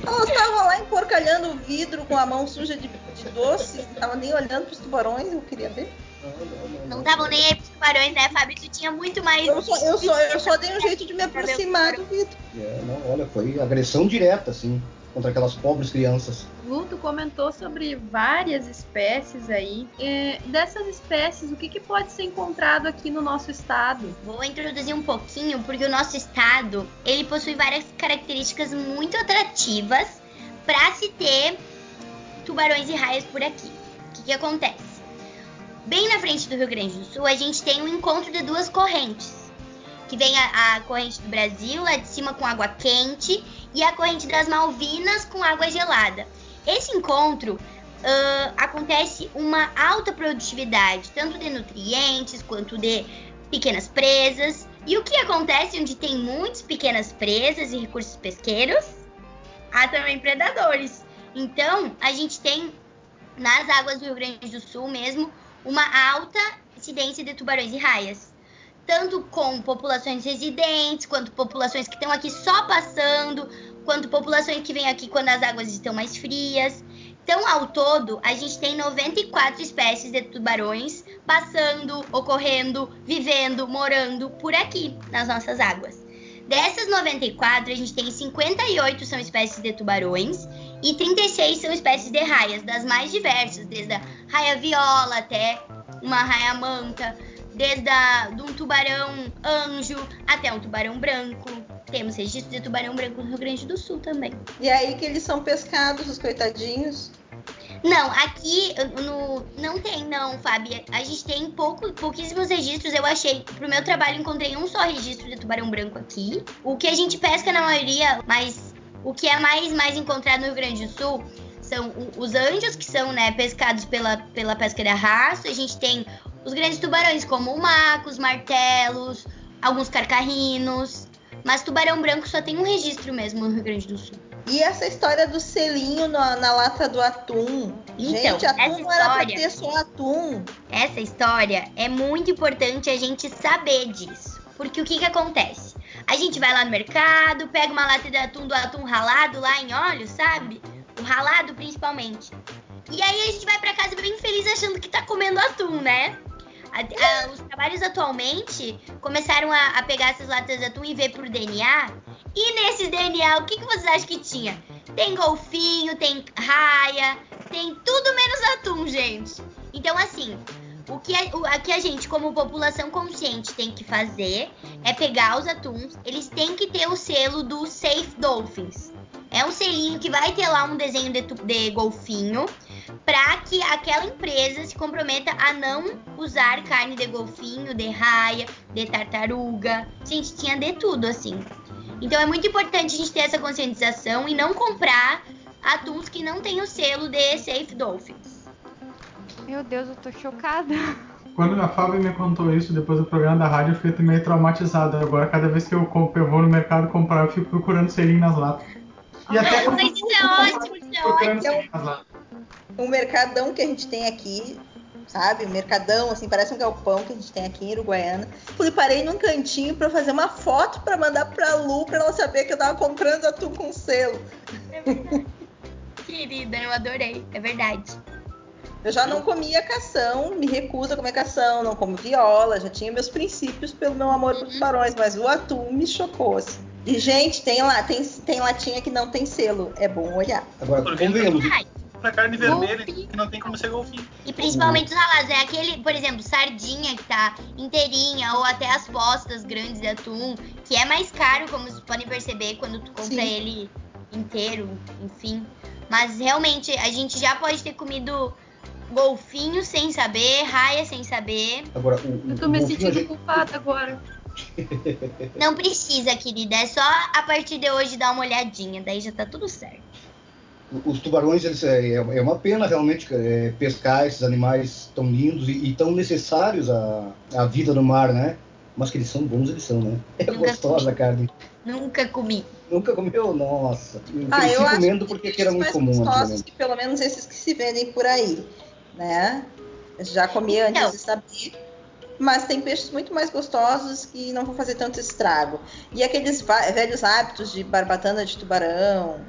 Elas estavam lá emporcalhando o vidro com a mão suja de, de doce, não estavam nem olhando para os tubarões, eu queria ver. Não estavam nem aí pros tubarões, né, Fábio? Tu tinha muito mais. Eu só, eu só, eu só dei um jeito de me aproximar do Vitor. É, não, olha, foi agressão direta, assim, contra aquelas pobres crianças. Guto comentou sobre várias espécies aí. E dessas espécies, o que, que pode ser encontrado aqui no nosso estado? Vou introduzir um pouquinho, porque o nosso estado ele possui várias características muito atrativas para se ter tubarões e raias por aqui. O que, que acontece? Bem na frente do Rio Grande do Sul, a gente tem um encontro de duas correntes. Que vem a, a corrente do Brasil, lá de cima com água quente, e a corrente das Malvinas com água gelada. Esse encontro uh, acontece uma alta produtividade, tanto de nutrientes quanto de pequenas presas. E o que acontece onde tem muitas pequenas presas e recursos pesqueiros? Há também predadores. Então, a gente tem nas águas do Rio Grande do Sul mesmo uma alta incidência de tubarões e raias, tanto com populações residentes, quanto populações que estão aqui só passando, quanto populações que vêm aqui quando as águas estão mais frias. Então, ao todo, a gente tem 94 espécies de tubarões passando, ocorrendo, vivendo, morando por aqui nas nossas águas. Dessas 94, a gente tem 58 são espécies de tubarões e 36 são espécies de raias, das mais diversas, desde a raia viola até uma raia manta, desde a, de um tubarão anjo até um tubarão branco. Temos registro de tubarão branco no Rio Grande do Sul também. E é aí que eles são pescados, os coitadinhos? Não, aqui no, não tem, não, Fábio. A gente tem pouco, pouquíssimos registros. Eu achei, pro meu trabalho, encontrei um só registro de tubarão branco aqui. O que a gente pesca na maioria, mas o que é mais, mais encontrado no Rio Grande do Sul são os anjos, que são né, pescados pela, pela pesca de arrasto. A gente tem os grandes tubarões, como o macos, martelos, alguns carcarrinos. Mas tubarão branco só tem um registro mesmo no Rio Grande do Sul. E essa história do selinho na, na lata do atum? Então, Gente, atum não história, era pra ter só atum. Essa história é muito importante a gente saber disso. Porque o que que acontece? A gente vai lá no mercado, pega uma lata de atum do atum ralado lá em óleo, sabe? O ralado principalmente. E aí a gente vai para casa bem feliz achando que tá comendo atum, né? A, a, os trabalhos atualmente começaram a, a, pegar essas latas de atum e ver por DNA. E nesses DNA, o que, que vocês acham que tinha? Tem golfinho, tem raia, tem tudo menos atum, gente. Então, assim, o que, a, o, a que a gente, como população consciente, tem que fazer é pegar os atuns, eles têm que ter o selo do Safe Dolphins. É um selinho que vai ter lá um desenho de, de golfinho para que aquela empresa se comprometa a não usar carne de golfinho, de raia, de tartaruga. Gente, tinha de tudo assim. Então é muito importante a gente ter essa conscientização e não comprar atuns que não têm o selo de Safe Dolphins. Meu Deus, eu tô chocada. Quando a Fábio me contou isso depois do programa da rádio, eu fiquei meio traumatizado. Agora, cada vez que eu, compro, eu vou no mercado comprar, eu fico procurando selinho nas latas. E até Mas isso é ótimo, isso é ótimo. Um mercadão que a gente tem aqui, sabe? Um mercadão, assim, parece um galpão que a gente tem aqui em Uruguaiana. Fui, parei num cantinho para fazer uma foto para mandar pra Lu, pra ela saber que eu tava comprando atum com selo. É verdade. (laughs) Querida, eu adorei, é verdade. Eu já não comia cação, me recuso a comer cação, não como viola, já tinha meus princípios pelo meu amor por uhum. tubarões, mas o atum me chocou, assim. E, gente, tem lá, tem, tem latinha que não tem selo. É bom olhar. Agora, convenhamos pra carne vermelha golfinho. que não tem como ser golfinho. E principalmente os ralados, é aquele, por exemplo, sardinha que tá inteirinha ou até as postas grandes de atum, que é mais caro, como vocês podem perceber quando tu compra Sim. ele inteiro, enfim. Mas realmente a gente já pode ter comido golfinho sem saber, raia sem saber. Agora, o, o, Eu tô me sentindo gente... culpada agora. (laughs) Não precisa, querida. É só a partir de hoje dar uma olhadinha. Daí já tá tudo certo os tubarões eles, é, é, é uma pena realmente é, pescar esses animais tão lindos e, e, tão necessários à, à vida no mar, né? Mas que eles são bons, eles são, né? É Nunca gostosa a carne. Nunca comi. Nunca comeu? Nossa. Eu ah, eu comendo porque que era muito comum. Que, pelo menos esses que se vendem por aí, né? Já comi antes Não. de saber. Mas tem peixes muito mais gostosos que não vão fazer tanto estrago. E aqueles velhos hábitos de barbatana de tubarão,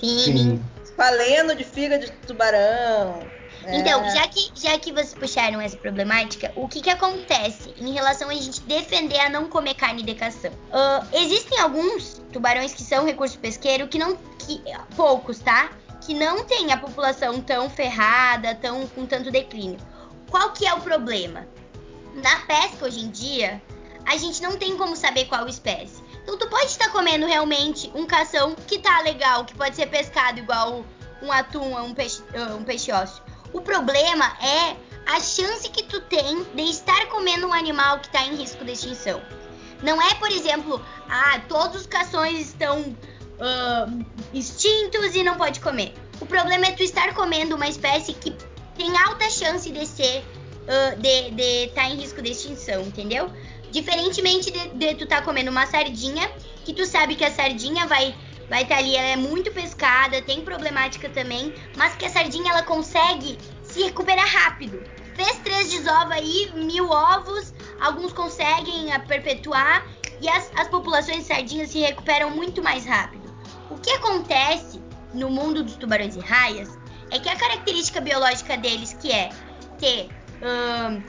Sim. Falendo de fígado de tubarão. Então, é. já que, já que vocês puxaram essa problemática, o que, que acontece em relação a gente defender a não comer carne de cação? Uh, existem alguns tubarões que são recurso pesqueiro que não. Que, poucos, tá? Que não tem a população tão ferrada, tão com tanto declínio. Qual que é o problema? Na pesca hoje em dia, a gente não tem como saber qual espécie. Então tu pode estar comendo realmente um cação que tá legal, que pode ser pescado igual um atum ou um peixe, um peixe ósseo. O problema é a chance que tu tem de estar comendo um animal que está em risco de extinção. Não é, por exemplo, ah, todos os cações estão uh, extintos e não pode comer. O problema é tu estar comendo uma espécie que tem alta chance de ser uh, de estar tá em risco de extinção, entendeu? Diferentemente de, de tu tá comendo uma sardinha, que tu sabe que a sardinha vai vai estar tá ali, ela é muito pescada, tem problemática também, mas que a sardinha ela consegue se recuperar rápido. Fez três desova aí, mil ovos, alguns conseguem perpetuar e as, as populações de sardinhas se recuperam muito mais rápido. O que acontece no mundo dos tubarões e raias é que a característica biológica deles, que é ter hum,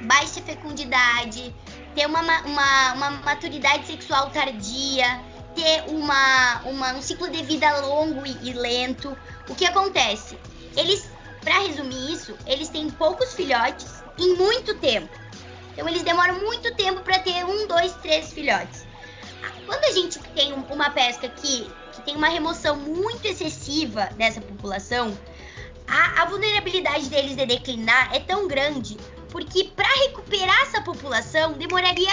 baixa fecundidade, ter uma, uma, uma maturidade sexual tardia, ter uma, uma, um ciclo de vida longo e, e lento. O que acontece? Eles, para resumir isso, eles têm poucos filhotes em muito tempo. Então eles demoram muito tempo para ter um, dois, três filhotes. Quando a gente tem uma pesca que, tem uma remoção muito excessiva dessa população, a, a vulnerabilidade deles de declinar é tão grande porque para recuperar essa população demoraria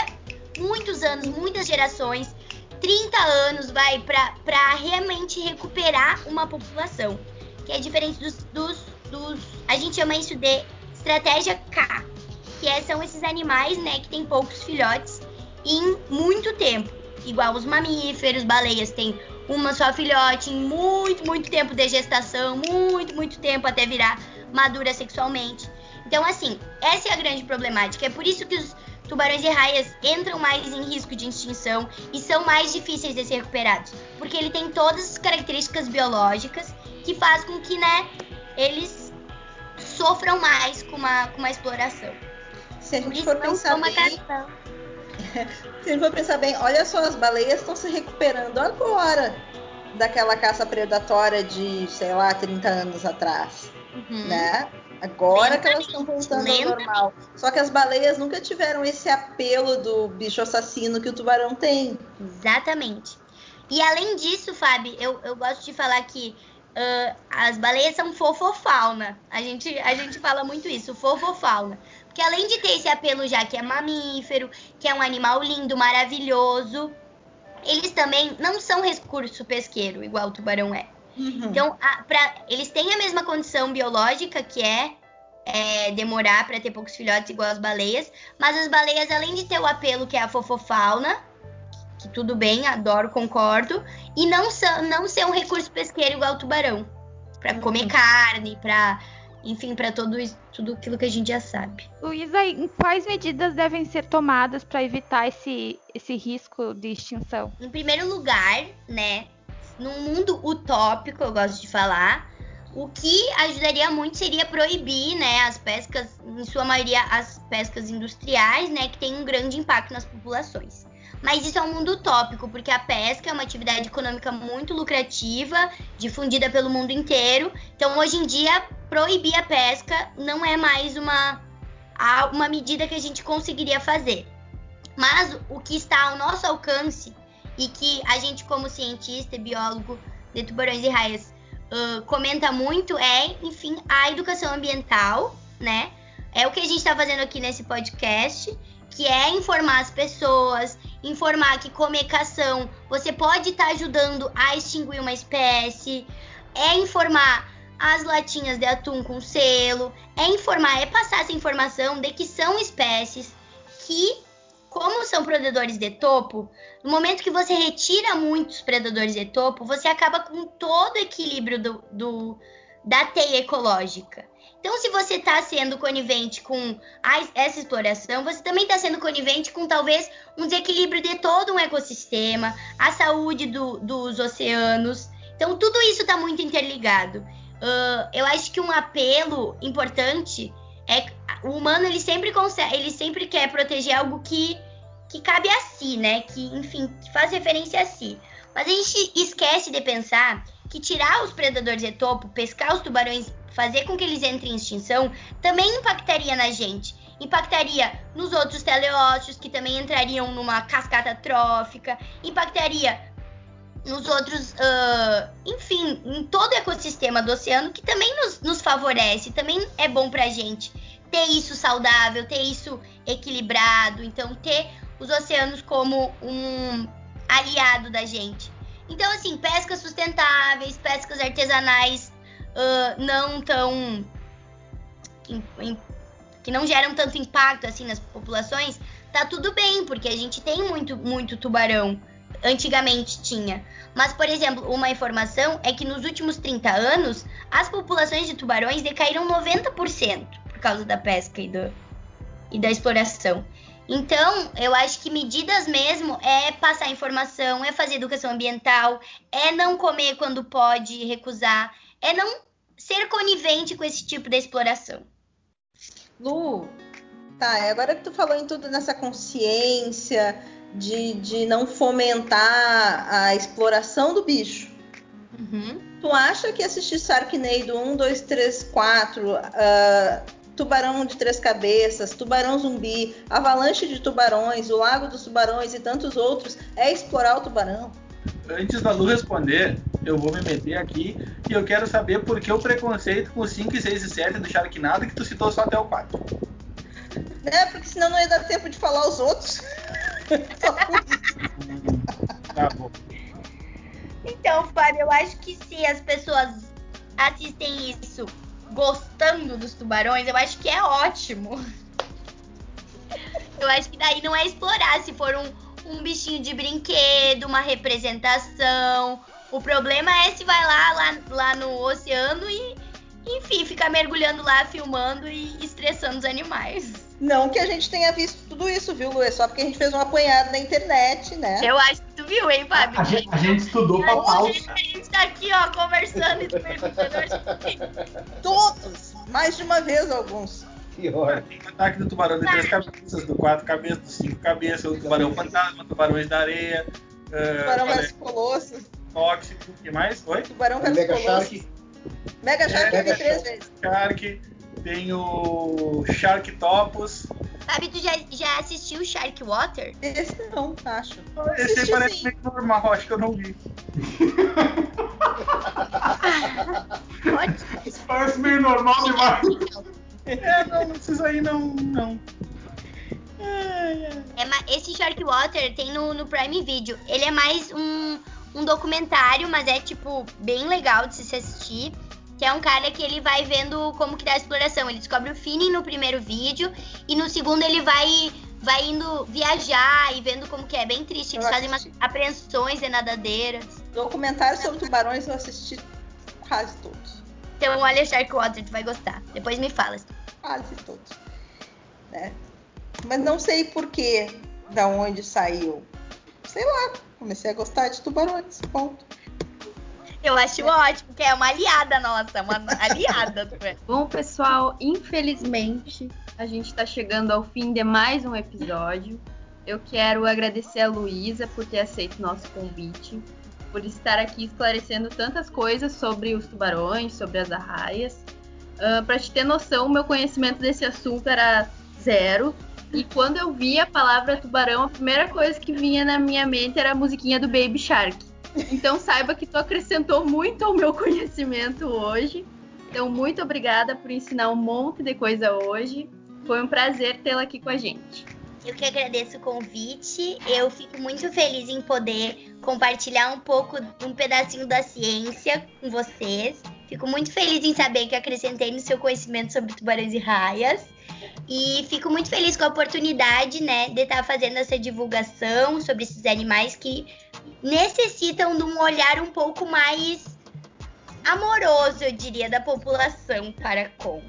muitos anos, muitas gerações, 30 anos vai para realmente recuperar uma população, que é diferente dos, dos, dos, a gente chama isso de estratégia K, que é, são esses animais, né, que tem poucos filhotes em muito tempo, igual os mamíferos, baleias têm uma só filhote em muito, muito tempo de gestação, muito, muito tempo até virar madura sexualmente. Então, assim, essa é a grande problemática. É por isso que os tubarões e raias entram mais em risco de extinção e são mais difíceis de ser recuperados, porque ele tem todas as características biológicas que faz com que, né, eles sofram mais com uma, com uma exploração. se a gente for pensar bem, (laughs) se a gente for pensar bem, olha só, as baleias estão se recuperando agora daquela caça predatória de, sei lá, 30 anos atrás, uhum. né? Agora que elas estão voltando ao normal. Só que as baleias nunca tiveram esse apelo do bicho assassino que o tubarão tem. Exatamente. E além disso, Fábio, eu, eu gosto de falar que uh, as baleias são fofofauna. A gente, a gente fala muito isso, fofofauna. Porque além de ter esse apelo já que é mamífero, que é um animal lindo, maravilhoso, eles também não são recurso pesqueiro, igual o tubarão é. Uhum. Então, a, pra, eles têm a mesma condição biológica, que é, é demorar para ter poucos filhotes, igual as baleias. Mas as baleias, além de ter o apelo, que é a fofofauna, que tudo bem, adoro, concordo, e não, são, não ser um recurso pesqueiro igual o tubarão. para uhum. comer carne, para enfim, para tudo, tudo aquilo que a gente já sabe. Luísa, quais medidas devem ser tomadas para evitar esse, esse risco de extinção? Em primeiro lugar, né, num mundo utópico, eu gosto de falar, o que ajudaria muito seria proibir, né, as pescas, em sua maioria as pescas industriais, né, que tem um grande impacto nas populações. Mas isso é um mundo utópico, porque a pesca é uma atividade econômica muito lucrativa, difundida pelo mundo inteiro. Então, hoje em dia, proibir a pesca não é mais uma, uma medida que a gente conseguiria fazer. Mas o que está ao nosso alcance e que a gente, como cientista e biólogo de tubarões e raias, uh, comenta muito é, enfim, a educação ambiental, né? É o que a gente está fazendo aqui nesse podcast, que é informar as pessoas, informar que comer cação você pode estar tá ajudando a extinguir uma espécie, é informar as latinhas de atum com selo, é informar, é passar essa informação de que são espécies que, como são predadores de topo, no momento que você retira muitos predadores de topo, você acaba com todo o equilíbrio do, do da teia ecológica. Então, se você está sendo conivente com a, essa exploração, você também está sendo conivente com talvez um desequilíbrio de todo um ecossistema, a saúde do, dos oceanos. Então, tudo isso está muito interligado. Uh, eu acho que um apelo importante é o humano ele sempre consegue, ele sempre quer proteger algo que, que cabe a si, né? Que, enfim, que faz referência a si. Mas a gente esquece de pensar que tirar os predadores de topo, pescar os tubarões, fazer com que eles entrem em extinção, também impactaria na gente. Impactaria nos outros teleócitos, que também entrariam numa cascata trófica, impactaria nos outros, uh, enfim, em todo o ecossistema do oceano, que também nos, nos favorece, também é bom pra gente ter isso saudável, ter isso equilibrado, então ter os oceanos como um aliado da gente. Então, assim, pescas sustentáveis, pescas artesanais uh, não tão. que não geram tanto impacto assim nas populações, tá tudo bem, porque a gente tem muito, muito tubarão. Antigamente tinha. Mas, por exemplo, uma informação é que nos últimos 30 anos, as populações de tubarões decaíram 90% por causa da pesca e, do, e da exploração. Então, eu acho que medidas mesmo é passar informação, é fazer educação ambiental, é não comer quando pode recusar, é não ser conivente com esse tipo de exploração. Lu, tá, agora que tu falou em tudo nessa consciência de, de não fomentar a exploração do bicho, uhum. tu acha que assistir Sharknado 1, 2, 3, 4, uh, Tubarão de Três Cabeças, Tubarão Zumbi, Avalanche de Tubarões, O Lago dos Tubarões e tantos outros é explorar o tubarão? Antes da Lu responder, eu vou me meter aqui e eu quero saber por que o preconceito com 5, 6 e 7 do Sharknado que tu citou só até o 4. É, porque senão não ia dar tempo de falar os outros. (laughs) tá bom. Então, Fábio, eu acho que se as pessoas assistem isso gostando dos tubarões, eu acho que é ótimo. Eu acho que daí não é explorar se for um, um bichinho de brinquedo, uma representação. O problema é se vai lá, lá, lá no oceano e, enfim, ficar mergulhando lá, filmando e estressando os animais. Não que a gente tenha visto tudo isso, viu, Lu? É só porque a gente fez um apanhado na internet, né? Eu acho que tu viu, hein, Fábio? A, gente, a gente estudou pra pauta. A gente tá aqui, ó, conversando e Todos! Mais de uma vez, alguns. Pior. Tem ataque do tubarão de três cabeças, do quatro cabeças, do cinco cabeças, o tubarão fantasma, tubarões da areia. Uh, tubarão versus Colosso. Tóxico, o que mais? Oi? Tubarão versus Mega Colosso. Shark. Mega Shark É, eu vi Mega três Shark. vezes. Shark, tem o Sharktopus. Sabe, tu já, já assistiu Shark Water? Esse não, acho. Esse aí parece sim. meio normal, acho que eu não vi. (laughs) Isso parece meio normal demais. (laughs) (laughs) É, não, esses aí não. não. É, ma- esse Shark Water tem no, no Prime Video. Ele é mais um, um documentário, mas é tipo bem legal de se assistir. Que é um cara que ele vai vendo como que dá a exploração. Ele descobre o finning no primeiro vídeo e no segundo ele vai vai indo viajar e vendo como que é bem triste. Eles Eu fazem umas apreensões de nadadeiras. Documentário sobre tubarões eu assisti quase todos. Então Shark Water, tu vai gostar. Depois me fala. Quase todos. Né? Mas não sei por que, da onde saiu. Sei lá, comecei a gostar de tubarões. Ponto. Eu acho ótimo, que é uma aliada nossa, uma aliada. é. (laughs) Bom, pessoal, infelizmente a gente está chegando ao fim de mais um episódio. Eu quero agradecer a Luísa por ter aceito o nosso convite, por estar aqui esclarecendo tantas coisas sobre os tubarões, sobre as arraias. Para te ter noção, meu conhecimento desse assunto era zero. E quando eu vi a palavra tubarão, a primeira coisa que vinha na minha mente era a musiquinha do Baby Shark. Então saiba que tu acrescentou muito ao meu conhecimento hoje. Então, muito obrigada por ensinar um monte de coisa hoje. Foi um prazer tê-la aqui com a gente. Eu que agradeço o convite. Eu fico muito feliz em poder compartilhar um pouco, um pedacinho da ciência com vocês. Fico muito feliz em saber que acrescentei no seu conhecimento sobre tubarões e raias. E fico muito feliz com a oportunidade, né, de estar fazendo essa divulgação sobre esses animais que necessitam de um olhar um pouco mais amoroso, eu diria, da população para com.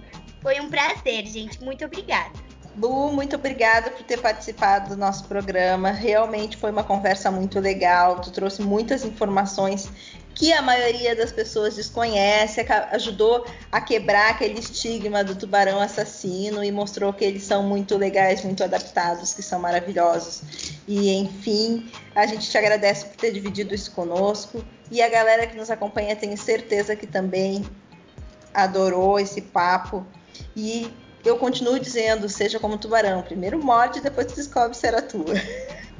Foi um prazer, gente. Muito obrigada. Lu, muito obrigada por ter participado do nosso programa. Realmente foi uma conversa muito legal. Tu trouxe muitas informações que a maioria das pessoas desconhece, ajudou a quebrar aquele estigma do tubarão assassino e mostrou que eles são muito legais, muito adaptados, que são maravilhosos. E enfim, a gente te agradece por ter dividido isso conosco e a galera que nos acompanha tenho certeza que também adorou esse papo e eu continuo dizendo, seja como tubarão, primeiro morde, depois tu descobre se era tua.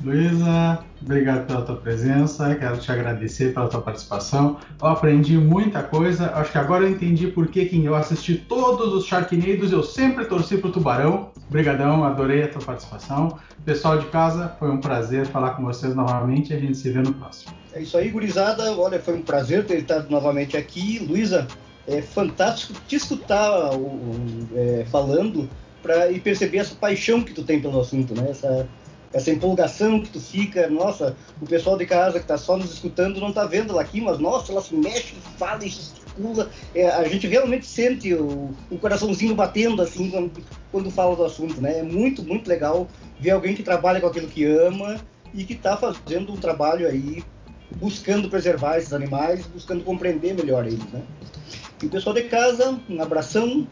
Luísa, obrigado pela tua presença, quero te agradecer pela tua participação. Eu aprendi muita coisa, acho que agora eu entendi por que que eu assisti todos os Sharknados, eu sempre torci pro Tubarão. Obrigadão, adorei a tua participação. Pessoal de casa, foi um prazer falar com vocês novamente e a gente se vê no próximo. É isso aí, gurizada. Olha, foi um prazer ter estado novamente aqui. Luísa, é fantástico te escutar o- o- é, falando pra, e perceber essa paixão que tu tem pelo assunto, né? Essa, essa empolgação que tu fica. Nossa, o pessoal de casa que tá só nos escutando não tá vendo ela aqui, mas nossa, ela se mexe, fala e gesticula. É, a gente realmente sente o, o coraçãozinho batendo assim quando, quando fala do assunto, né? É muito, muito legal ver alguém que trabalha com aquilo que ama e que tá fazendo um trabalho aí buscando preservar esses animais, buscando compreender melhor eles, né? E o pessoal de casa, um abração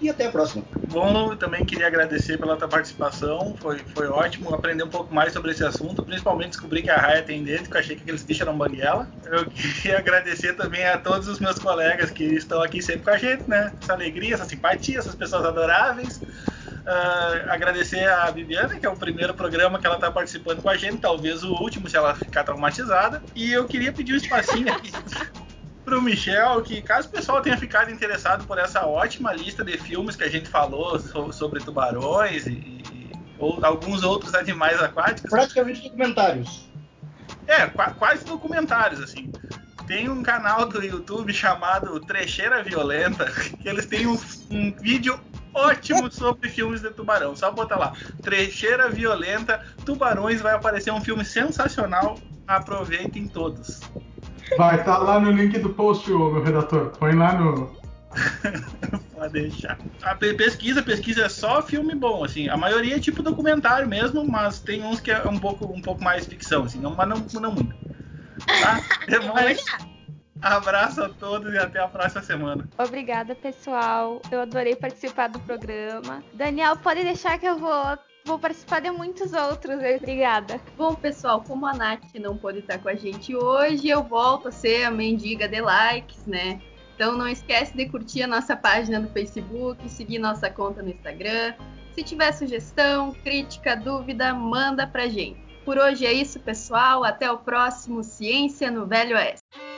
e até a próxima. Bom, eu também queria agradecer pela tua participação, foi, foi ótimo aprender um pouco mais sobre esse assunto, principalmente descobrir que a raia tem dentro, que eu achei que aqueles bichos eram banguela. Eu (laughs) queria agradecer também a todos os meus colegas que estão aqui sempre com a gente, né? Essa alegria, essa simpatia, essas pessoas adoráveis. Ah, agradecer a Viviana, que é o primeiro programa que ela está participando com a gente, talvez o último se ela ficar traumatizada. E eu queria pedir um espacinho aqui (laughs) pro Michel, que caso o pessoal tenha ficado interessado por essa ótima lista de filmes que a gente falou so- sobre tubarões e, e- ou alguns outros animais aquáticos, Praticamente documentários. é, qua- quase documentários, assim. Tem um canal do YouTube chamado Trecheira Violenta, que eles têm um, um vídeo ótimo sobre filmes de tubarão. Só botar lá, Trecheira Violenta, Tubarões, vai aparecer um filme sensacional. Aproveitem todos. Vai estar lá no link do post, ô, meu redator. Põe lá no. (laughs) Pode deixar. A pe- pesquisa, pesquisa é só filme bom, assim. A maioria é tipo documentário mesmo, mas tem uns que é um pouco, um pouco mais ficção, assim, não, mas não, não muito. Tá? (laughs) É mais. Abraço a todos e até a próxima semana. Obrigada, pessoal. Eu adorei participar do programa. Daniel, pode deixar que eu vou vou participar de muitos outros. Obrigada. Bom, pessoal, como a Nath não pôde estar com a gente hoje, eu volto a ser a mendiga de likes, né? Então não esquece de curtir a nossa página no Facebook, seguir nossa conta no Instagram. Se tiver sugestão, crítica, dúvida, manda pra gente. Por hoje é isso, pessoal. Até o próximo Ciência no Velho Oeste.